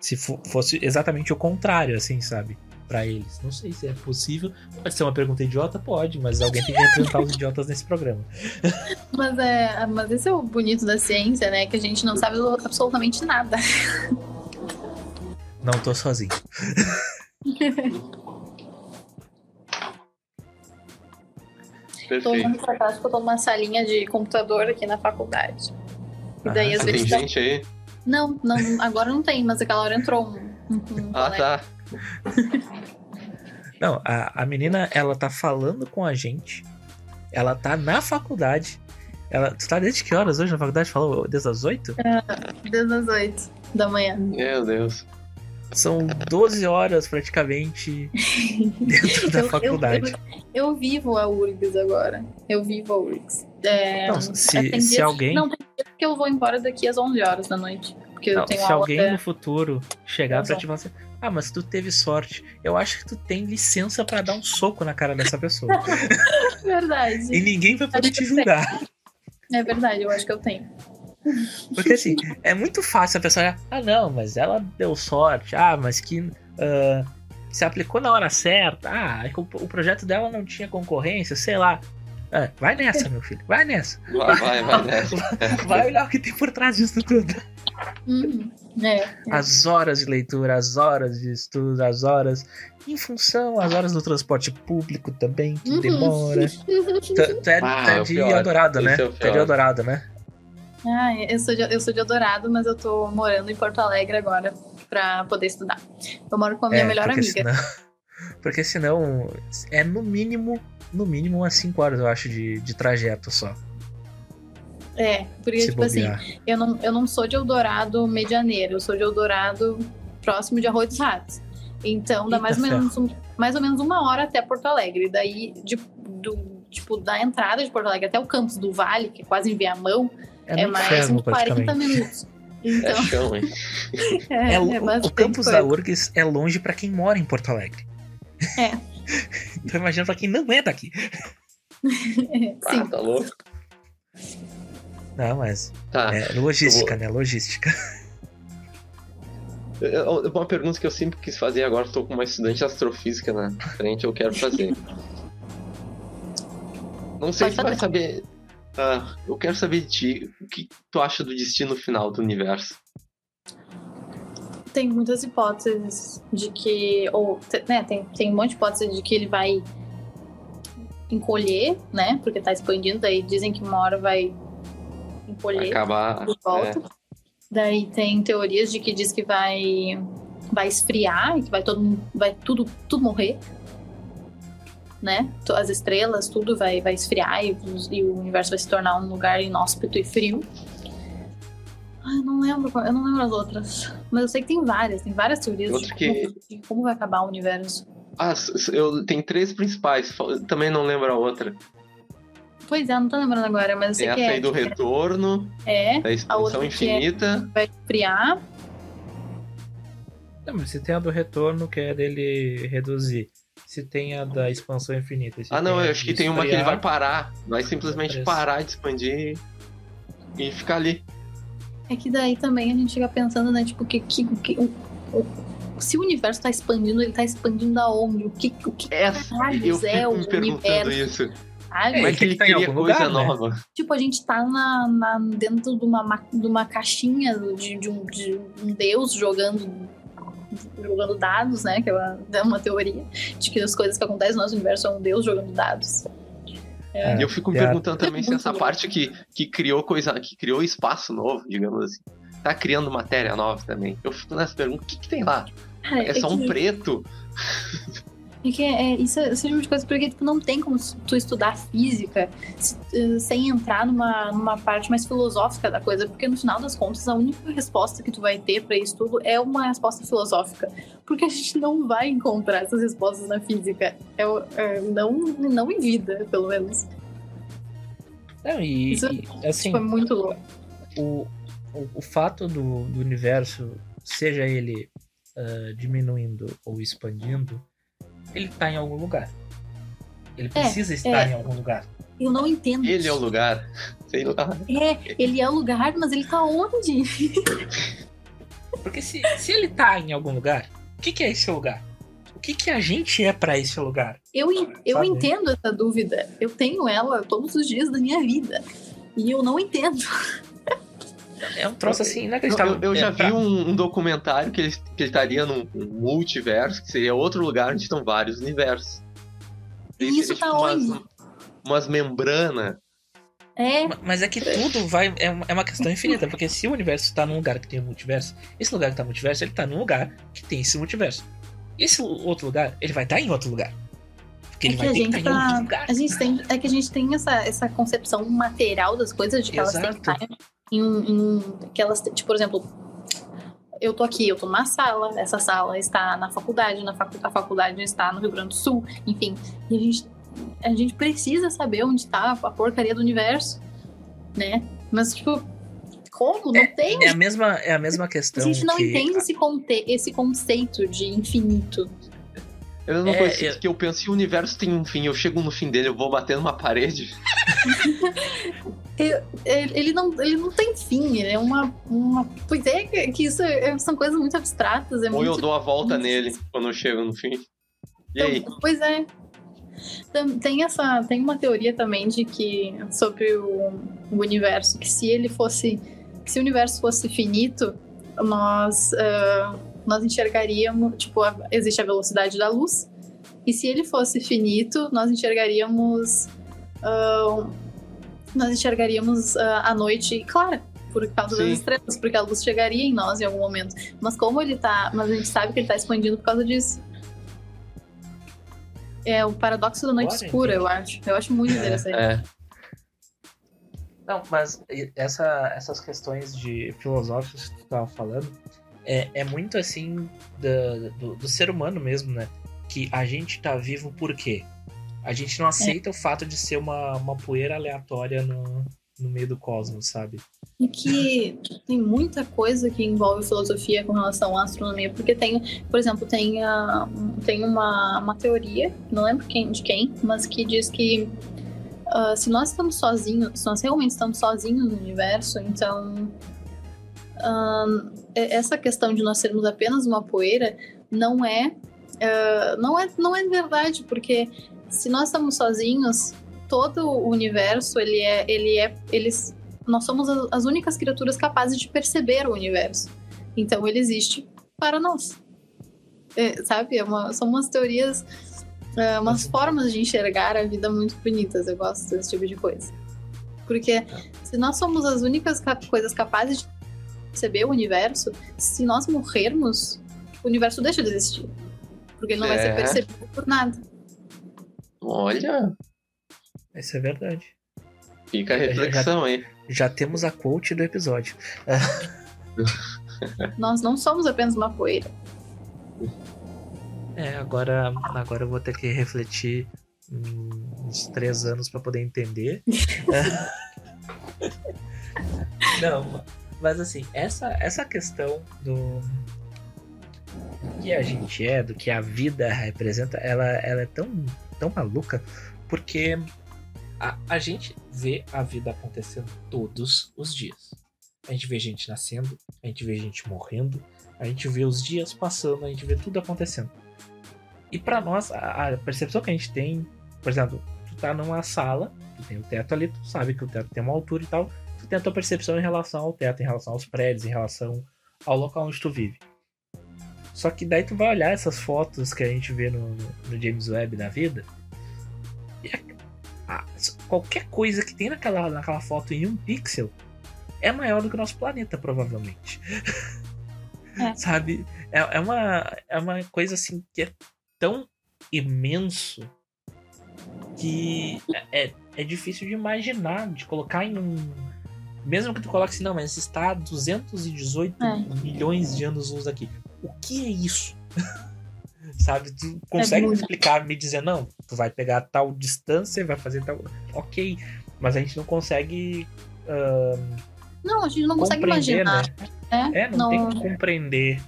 Se fo- fosse exatamente o contrário, assim, sabe? Pra eles. Não sei se é possível. Pode ser uma pergunta idiota? Pode, mas alguém tem que representar os idiotas nesse programa. (laughs) Mas é, mas esse é o bonito da ciência, né? Que a gente não sabe absolutamente nada. Não tô sozinho. (laughs) Perfeito. olhando pra trás porque eu tô numa salinha de computador aqui na faculdade. E daí, Ah, às Tem vezes. gente aí? Não, não, agora não tem, mas aquela hora entrou um. um, um Ah, colega. tá. (laughs) Não, a, a menina, ela tá falando com a gente. Ela tá na faculdade. Ela, tu tá desde que horas hoje na faculdade? Falou desde as 8? Desde as 8 da manhã. Meu Deus. São 12 horas praticamente (laughs) dentro da Eu- eu- faculdade. Eu, vivo a URGS agora. Eu vivo a URGS. É, Não, se- tem se alguém- Não, tem dias que eu vou embora daqui às 11 horas da noite. Porque eu Não, tenho se aula alguém até- no futuro chegar pra Exato. ti e falar assim, ah, mas tu teve sorte. Eu acho que tu tem licença pra dar um soco na cara dessa pessoa. (laughs) Verdade. e ninguém vai poder te julgar. É verdade, eu acho que eu tenho. Porque assim, é muito fácil a pessoa olhar, ah não, mas ela deu sorte, ah, mas que ah, se aplicou na hora certa, ah, é o projeto dela não tinha concorrência, sei lá. Ah, vai nessa, meu filho, vai nessa. Vai, vai, vai (laughs) nessa. Vai olhar o que tem por trás disso tudo. Uhum. É. As horas de leitura, as horas de estudo, as horas. Em função, as horas do transporte público também, que Uhum. demora. (laughs) É, Ah, é é de. Eldorado, né? Esse é o Tu é de. Eldorado, né? Ah, eu sou, de, eu sou de Eldorado, mas eu tô morando em Porto Alegre agora pra poder estudar. Eu moro com a minha melhor É, porque amiga. Senão, (laughs) porque senão é no mínimo, no mínimo umas 5 horas, eu acho, de, de trajeto só. É, porque, se tipo assim, bobear. eu não, eu não sou de Eldorado medianeiro, eu sou de Eldorado próximo de Arroio dos Ratos. Então dá mais ou, menos, um- mais ou menos uma hora até Porto Alegre. Daí, de, do, tipo, da entrada de Porto Alegre até o campus do Vale, que é quase em Viamão, é, é, mais inferno, uns 40 praticamente. minutos. É Então, chão, hein? (laughs) é, É, o- é o, bastante campus coisa. da URGS é longe pra quem mora em Porto Alegre. É. (laughs) então imagina pra quem não é daqui. (laughs) Ah, Sim, tá louco. Não, mas Tá. é logística, né? Logística. (laughs) Eu- Uma pergunta que eu sempre quis fazer, agora estou com uma estudante de astrofísica na frente, eu quero fazer. Não sei Pode se vai saber. Ah, eu quero saber de ti, o que tu acha do destino final do universo? tem muitas hipóteses de que. Ou, né, tem, tem um monte de hipóteses de que ele vai encolher, né? Porque tá expandindo, daí dizem que uma hora vai encolher Acabar. de volta. Daí tem teorias de que diz que vai vai esfriar e que vai todo mundo- vai tudo tudo morrer. Né? As estrelas, tudo vai, vai esfriar e, e o universo vai se tornar um lugar inóspito e frio. Ah, eu não lembro, eu não lembro as outras. Mas eu sei que tem várias, tem várias teorias de que- como, de como vai acabar o universo. Ah, eu tem três principais, também não lembro a outra. Pois é, não tô lembrando agora, mas eu Tem sei essa que aí do retorno, é. da a expansão é- infinita. Vai esfriar. Não, mas se tem a do retorno, que é dele reduzir. Se tem a da expansão infinita. Ah, não, tem a eu acho que tem uma que ele vai parar. Vai simplesmente Parece. parar de expandir e ficar ali. É que daí também a gente fica pensando, né? Tipo, que, que, que o, o- se o universo tá expandindo, ele tá expandindo aonde? O que, o que É, caralhos eu é o me perguntando universo? isso. Sabe? É, Como é ele que tem ele que tá em cria algum coisa lugar, né? nova? Tipo, a gente tá na, na- dentro de uma, ma- de uma caixinha de, de um, de um deus jogando jogando dados, né? Que é uma, é uma teoria de que as coisas que acontecem no nosso universo é um deus jogando dados. É, E eu fico me perguntando também se Muito essa parte que, que criou coisa, que criou espaço novo, digamos assim, tá criando matéria nova também. Eu fico nessa pergunta, o que, que tem lá? Cara, É só um que- preto? É que é, isso, é- esse tipo coisa, porque tipo, não tem como tu estudar física eh, sem entrar numa, numa parte mais filosófica da coisa, porque no final das contas a única resposta que tu vai ter pra isso tudo é uma resposta filosófica, porque a gente não vai encontrar essas respostas na física, é, é, não, não em vida, pelo menos. Não, e, Isso, e, assim, Tipo, é muito louco. o, o, o fato do, do universo, seja ele ah, diminuindo ou expandindo, ele tá em algum lugar. Ele precisa estar é. em algum lugar. Eu não entendo. Ele é o lugar. (laughs) Sei lá. É, ele é o lugar, mas ele tá onde? (laughs) Porque se, se ele tá em algum lugar, o que, que é esse lugar? O que, que a gente é pra esse lugar? Eu, eu Sabe? entendo essa dúvida. Eu tenho ela todos os dias da minha vida. E eu não entendo. É um troço assim Eu, inacreditável. eu- eu já É, vi um, um documentário que ele, que ele estaria num um multiverso, que seria outro lugar onde estão vários universos. E isso tá umas, onde? umas membranas. É, Ma- Mas é que tudo vai. É uma, é uma questão infinita, porque se o universo tá num lugar que tem um multiverso, esse lugar que tá no multiverso, ele tá num lugar que tem esse multiverso. E esse outro lugar, ele vai estar em outro lugar. Porque ele É que vai a ter que gente estar em tá- outro lugar. a gente tem, é que a gente tem essa, essa concepção material das coisas, de que elas têm que Exato. estar em. Em que elas, têm- tipo, por exemplo, eu tô aqui, eu tô numa sala, essa sala está na faculdade, na facu a faculdade está no Rio Grande do Sul, enfim. E a gente, a gente precisa saber onde tá a porcaria do universo, né? Mas, tipo, como? Não tem. É a mesma, é a mesma A questão. gente não que, entende esse, conte esse conceito de infinito. Eu não É, consigo, eu- que eu penso, se o universo tem um fim, eu chego no fim dele, eu vou bater numa parede. (laughs) Ele, ele não, ele não tem fim, ele é uma. uma pois é, que que isso é- são coisas muito abstratas. É Ou muito, eu dou a volta muito nele quando eu chego no fim. E aí? Então, Pois é. Tem essa. Tem uma teoria também de que. sobre o, o universo, que se ele fosse. que se o universo fosse finito, nós. ah, nós enxergaríamos. Tipo, a- existe a velocidade da luz. E se ele fosse finito, nós enxergaríamos. ah, nós enxergaríamos ah, a noite clara. Por causa Sim. das estrelas, porque a luz chegaria em nós em algum momento. Mas como ele tá. Mas a gente sabe que ele tá expandindo por causa disso. É o paradoxo da noite Agora, escura, entendi. eu acho. Eu acho muito É, interessante. É. Não, mas essa, essas questões de filosóficas que tu tava falando é, é muito assim da- do, do ser humano mesmo, né? Que a gente tá vivo por quê? A gente não aceita o fato de ser uma, uma poeira aleatória no, no meio do cosmos, sabe? E que tem muita coisa que envolve filosofia com relação à astronomia, porque tem, por exemplo, tem, a, tem uma, uma teoria, não lembro quem, de quem, mas que diz que ah, se nós estamos sozinhos, se nós realmente estamos sozinhos no universo, então e- essa questão de nós sermos apenas uma poeira não é, ah, não é não é verdade, porque se nós estamos sozinhos, todo o universo ele é ele é eles nós somos as únicas criaturas capazes de perceber o universo. Então ele existe para nós. É, sabe? É uma- são umas teorias, é, umas formas de enxergar a vida muito bonitas. Eu gosto desse tipo de coisa. Porque se nós somos as únicas ca- coisas capazes de perceber o universo, se nós morrermos, o universo deixa de existir. Porque ele não vai ser É. percebido por nada. Olha, Isso é verdade. fica a reflexão aí. Já temos a quote do episódio. (laughs) Nós não somos apenas uma poeira. É, agora, agora eu vou ter que refletir uns três anos para poder entender. (laughs) (laughs) Não, mas assim, essa, essa questão do que a gente é, do que a vida representa, ela, ela é tão, tão maluca porque a, a gente vê a vida acontecendo todos os dias. A gente vê gente nascendo, a gente vê gente morrendo, a gente vê os dias passando, a gente vê tudo acontecendo. E para nós, a, a, percepção que a gente tem, por exemplo, tu tá numa sala, tu tem o teto ali, tu sabe que o teto tem uma altura e tal, tu tem a tua percepção em relação ao teto, em relação aos prédios, em relação ao local onde tu vive. Só que daí tu vai olhar essas fotos que a gente vê no, no James Webb da vida, e a, a, qualquer coisa que tem naquela, naquela foto em um pixel é maior do que o nosso planeta, provavelmente. É. (laughs) Sabe? É, é, uma, é uma coisa assim que é tão imenso que é, é, é difícil de imaginar, de colocar em um. Mesmo que tu coloque assim, não, mas está a 218 é. milhões de anos luz aqui. O que é isso? (laughs) Sabe? Tu consegue é explicar, me dizer, não, tu vai pegar tal distância, vai fazer tal. Ok. Mas a gente não consegue. Uh, não, a gente não consegue imaginar. Né? É, é não, não, tem como compreender.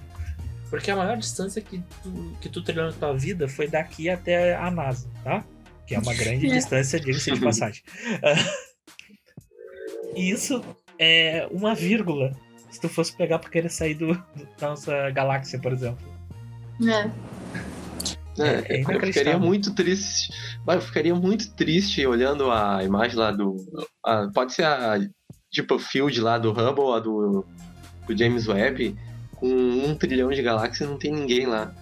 Porque a maior distância que tu, que tu trilhou na tua vida foi daqui até a NASA, tá? Que é uma (laughs) grande é. distância, diga-se de (laughs) passagem. E isso é uma vírgula se tu fosse pegar pra querer sair do, da nossa galáxia, por exemplo. É. É, é eu ficaria muito triste. Eu ficaria muito triste olhando a imagem lá do. A, pode ser a tipo field lá do Hubble, a do, do James Webb, com um trilhão de galáxias e não tem ninguém lá.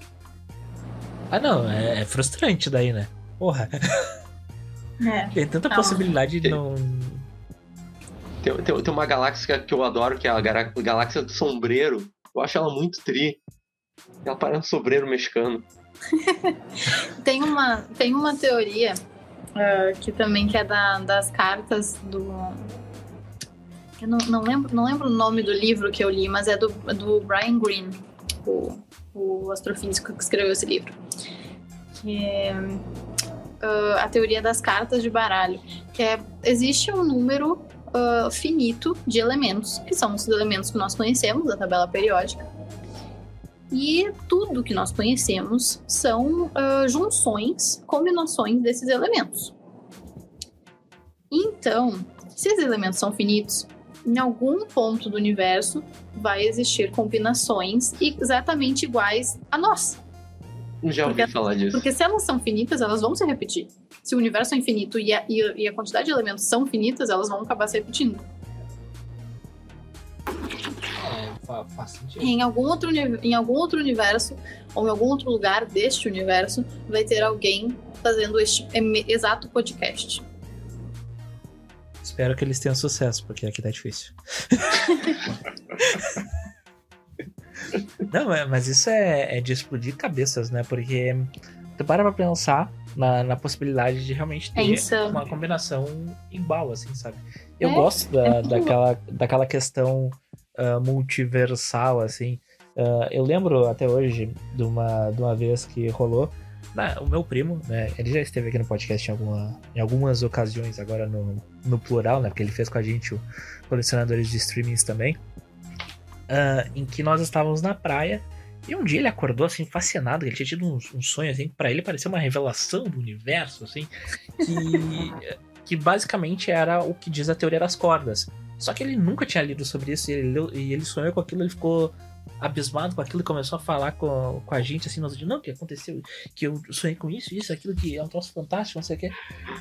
Ah não, é, é frustrante daí, né? Porra. É. Tem tanta não. possibilidade de não tem, tem, tem uma galáxia que eu adoro, que é a galáxia do sombreiro. Eu acho ela muito tri. Ela parece um sombreiro mexicano. (laughs) tem, uma, tem uma teoria uh, que também que é da, das cartas do. Eu não, não, lembro, não lembro o nome do livro que eu li, mas é do, do Brian Greene, o, o astrofísico que escreveu esse livro. Que é uh, a teoria das cartas de baralho. Que é, existe um número uh, finito de elementos, que são os elementos que nós conhecemos da tabela periódica. E tudo que nós conhecemos são uh, junções, combinações desses elementos. Então, se esses elementos são finitos, em algum ponto do universo vai existir combinações exatamente iguais a nós. Já ouvi porque, falar disso. Porque se elas são finitas, elas vão se repetir se o universo é infinito e a, e a quantidade de elementos são finitas, elas vão acabar se repetindo. É, faz sentido. Em algum, outro, em algum outro universo, ou em algum outro lugar deste universo, vai ter alguém fazendo este exato podcast. Espero que eles tenham sucesso, porque aqui tá difícil. (laughs) Não, é, mas isso é, é, de explodir cabeças, né? Porque tu para pra pensar na, na possibilidade de realmente ter é uma combinação igual, assim, sabe? Eu é, gosto da, é daquela, daquela questão uh, multiversal, assim. Uh, eu lembro até hoje de uma, de uma vez que rolou. Na, o meu primo, né? Ele já esteve aqui no podcast em, alguma, em algumas ocasiões, agora no, no plural, né? Porque ele fez com a gente o Colecionadores de Streamings também. Uh, em que nós estávamos na praia e um dia ele acordou assim, fascinado, ele tinha tido um, um sonho assim, para ele parecia uma revelação do universo, assim, que, (laughs) que basicamente era o que diz a teoria das cordas. Só que ele nunca tinha lido sobre isso e ele, leu, e ele sonhou com aquilo, ele ficou abismado com aquilo e começou a falar com, com a gente assim, nós não, o que aconteceu? Que eu sonhei com isso, isso, aquilo que é um troço fantástico, não sei o que.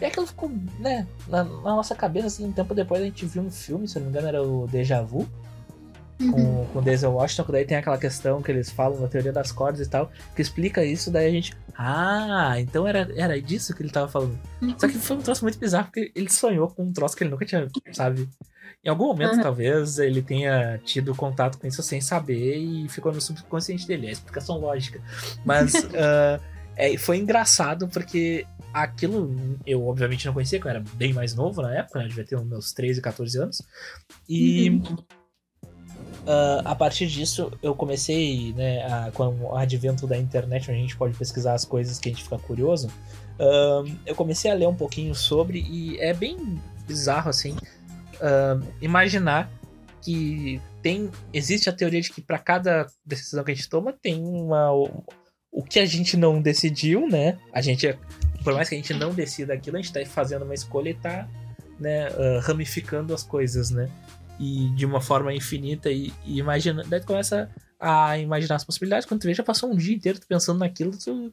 E aquilo ficou, né, na, na, nossa cabeça, assim, um tempo depois a gente viu um filme, se não me engano, era o Deja Vu uhum. com, com Denzel Washington, que daí tem aquela questão que eles falam na teoria das cordas e tal, que explica isso, daí a gente. Ah, então era, era disso que ele tava falando. Uhum. Só que foi um troço muito bizarro, porque ele sonhou com um troço que ele nunca tinha, sabe? Em algum momento, uhum. talvez, ele tenha tido contato com isso sem saber e ficou no subconsciente dele. É a explicação lógica. Mas uh, (laughs) é, foi engraçado porque aquilo eu obviamente não conhecia, porque eu era bem mais novo na época, né? Eu devia ter uns meus 13, 14 anos. E. Uhum Uh, a partir disso, eu comecei, né, a, com o advento da internet, onde a gente pode pesquisar as coisas que a gente fica curioso. Uh, eu comecei a ler um pouquinho sobre e é bem bizarro, assim, uh, imaginar que tem existe a teoria de que para cada decisão que a gente toma tem uma o, o que a gente não decidiu, né? A gente por mais que a gente não decida aquilo, a gente tá fazendo uma escolha e tá né, ramificando as coisas, né? E de uma forma infinita e, e imagina, daí tu começa a imaginar as possibilidades, quando tu vê, já passou um dia inteiro pensando naquilo, tu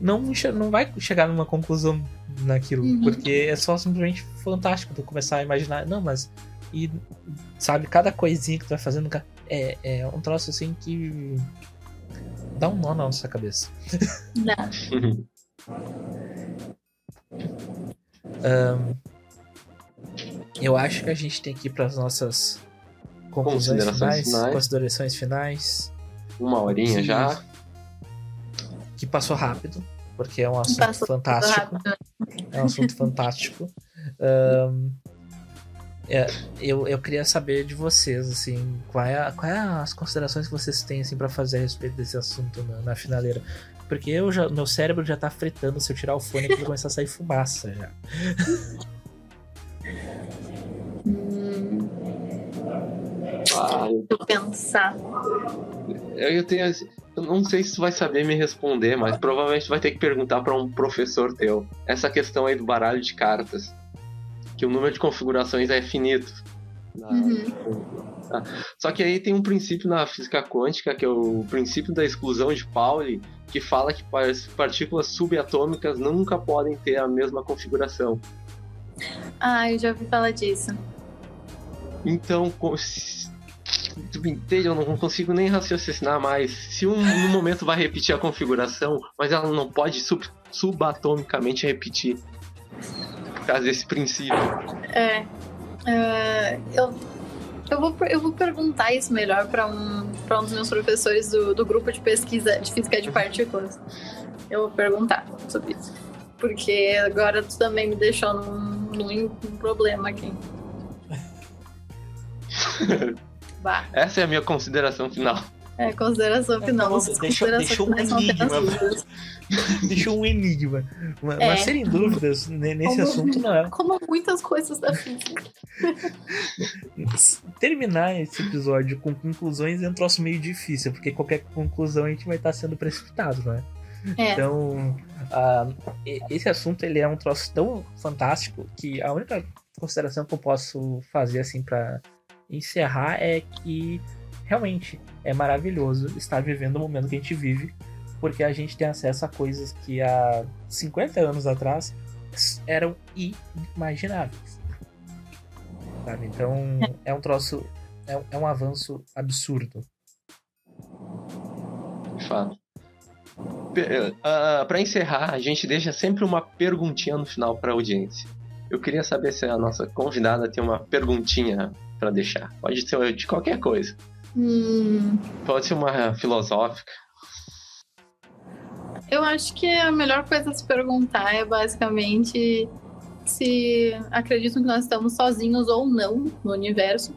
não, não vai chegar numa conclusão naquilo, uhum. porque é só simplesmente fantástico tu começar a imaginar, não, mas e sabe, cada coisinha que tu vai fazendo é, é um troço assim que dá um nó na nossa cabeça. Dá. um, (laughs) eu acho que a gente tem que ir para as nossas conclusões finais, finais, considerações finais. Uma horinha que, já. Que passou rápido, porque é um assunto passou fantástico. É um assunto fantástico. Um, é, eu, eu queria saber de vocês, assim, qual é, qual é as considerações que vocês têm, assim, para fazer a respeito desse assunto na, na, finaleira. Porque eu já, meu cérebro já tá fretando se eu tirar o fone que vai começar a sair fumaça já. Hum... Ah, eu... pensar. Eu tenho. Eu não sei se tu vai saber me responder, mas provavelmente vai ter que perguntar para um professor teu. Essa questão aí do baralho de cartas. Que o número de configurações é finito. Uhum. Tá? Só que aí tem um princípio na física quântica, que é o princípio da exclusão de Pauli, que fala que partículas subatômicas nunca podem ter a mesma configuração. Ah, eu já ouvi falar disso. Então, tu entende? Eu não consigo nem raciocinar mais. Se um no momento vai repetir a configuração, mas ela não pode sub, subatomicamente repetir. Por causa desse princípio. É. Uh, eu, eu, vou, eu vou perguntar isso melhor para um, um dos meus professores do, do grupo de pesquisa de física de partículas. Eu vou perguntar sobre isso. Porque agora tu também me deixou num, num, num problema aqui. (laughs) bah. Essa é a minha consideração final. É, consideração é, final. É, deixa, deixa um enigma. (laughs) deixa um enigma. Mas, é. mas serem dúvidas nesse como, assunto não é. Como muitas coisas da física. (laughs) Terminar esse episódio com conclusões é um troço meio difícil, porque qualquer conclusão a gente vai estar sendo precipitado, não é? É. Então, uh, esse assunto ele é um troço tão fantástico que a única consideração que eu posso fazer assim para encerrar é que realmente é maravilhoso estar vivendo o momento que a gente vive, porque a gente tem acesso a coisas que há 50 anos atrás eram inimagináveis. Sabe? Então, é um troço, é, é um avanço absurdo. De fato. Uh, ah, para encerrar, a gente deixa sempre uma perguntinha no final para a audiência. Eu queria saber se a nossa convidada tem uma perguntinha para deixar. Pode ser de qualquer coisa. Hum. Pode ser uma filosófica. Eu acho que a melhor coisa a se perguntar é basicamente se acreditam que nós estamos sozinhos ou não no universo.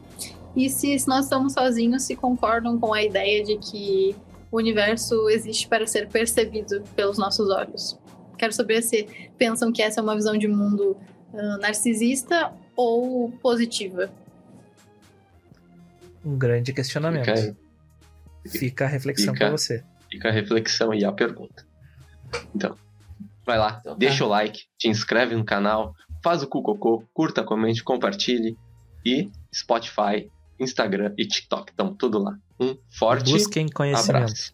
E se, se nós estamos sozinhos, se concordam com a ideia de que o universo existe para ser percebido pelos nossos olhos. Quero saber se pensam que essa é uma visão de mundo uh, narcisista ou positiva. Um grande questionamento. Fica, fica a reflexão para você. Fica a reflexão e a pergunta. Então, vai lá, então, tá. deixa o like, te inscreve no canal, faz o cucocô, curta, comente, compartilhe e Spotify, Instagram e TikTok. Estão tudo lá. Um forte Busquem conhecimento. abraço.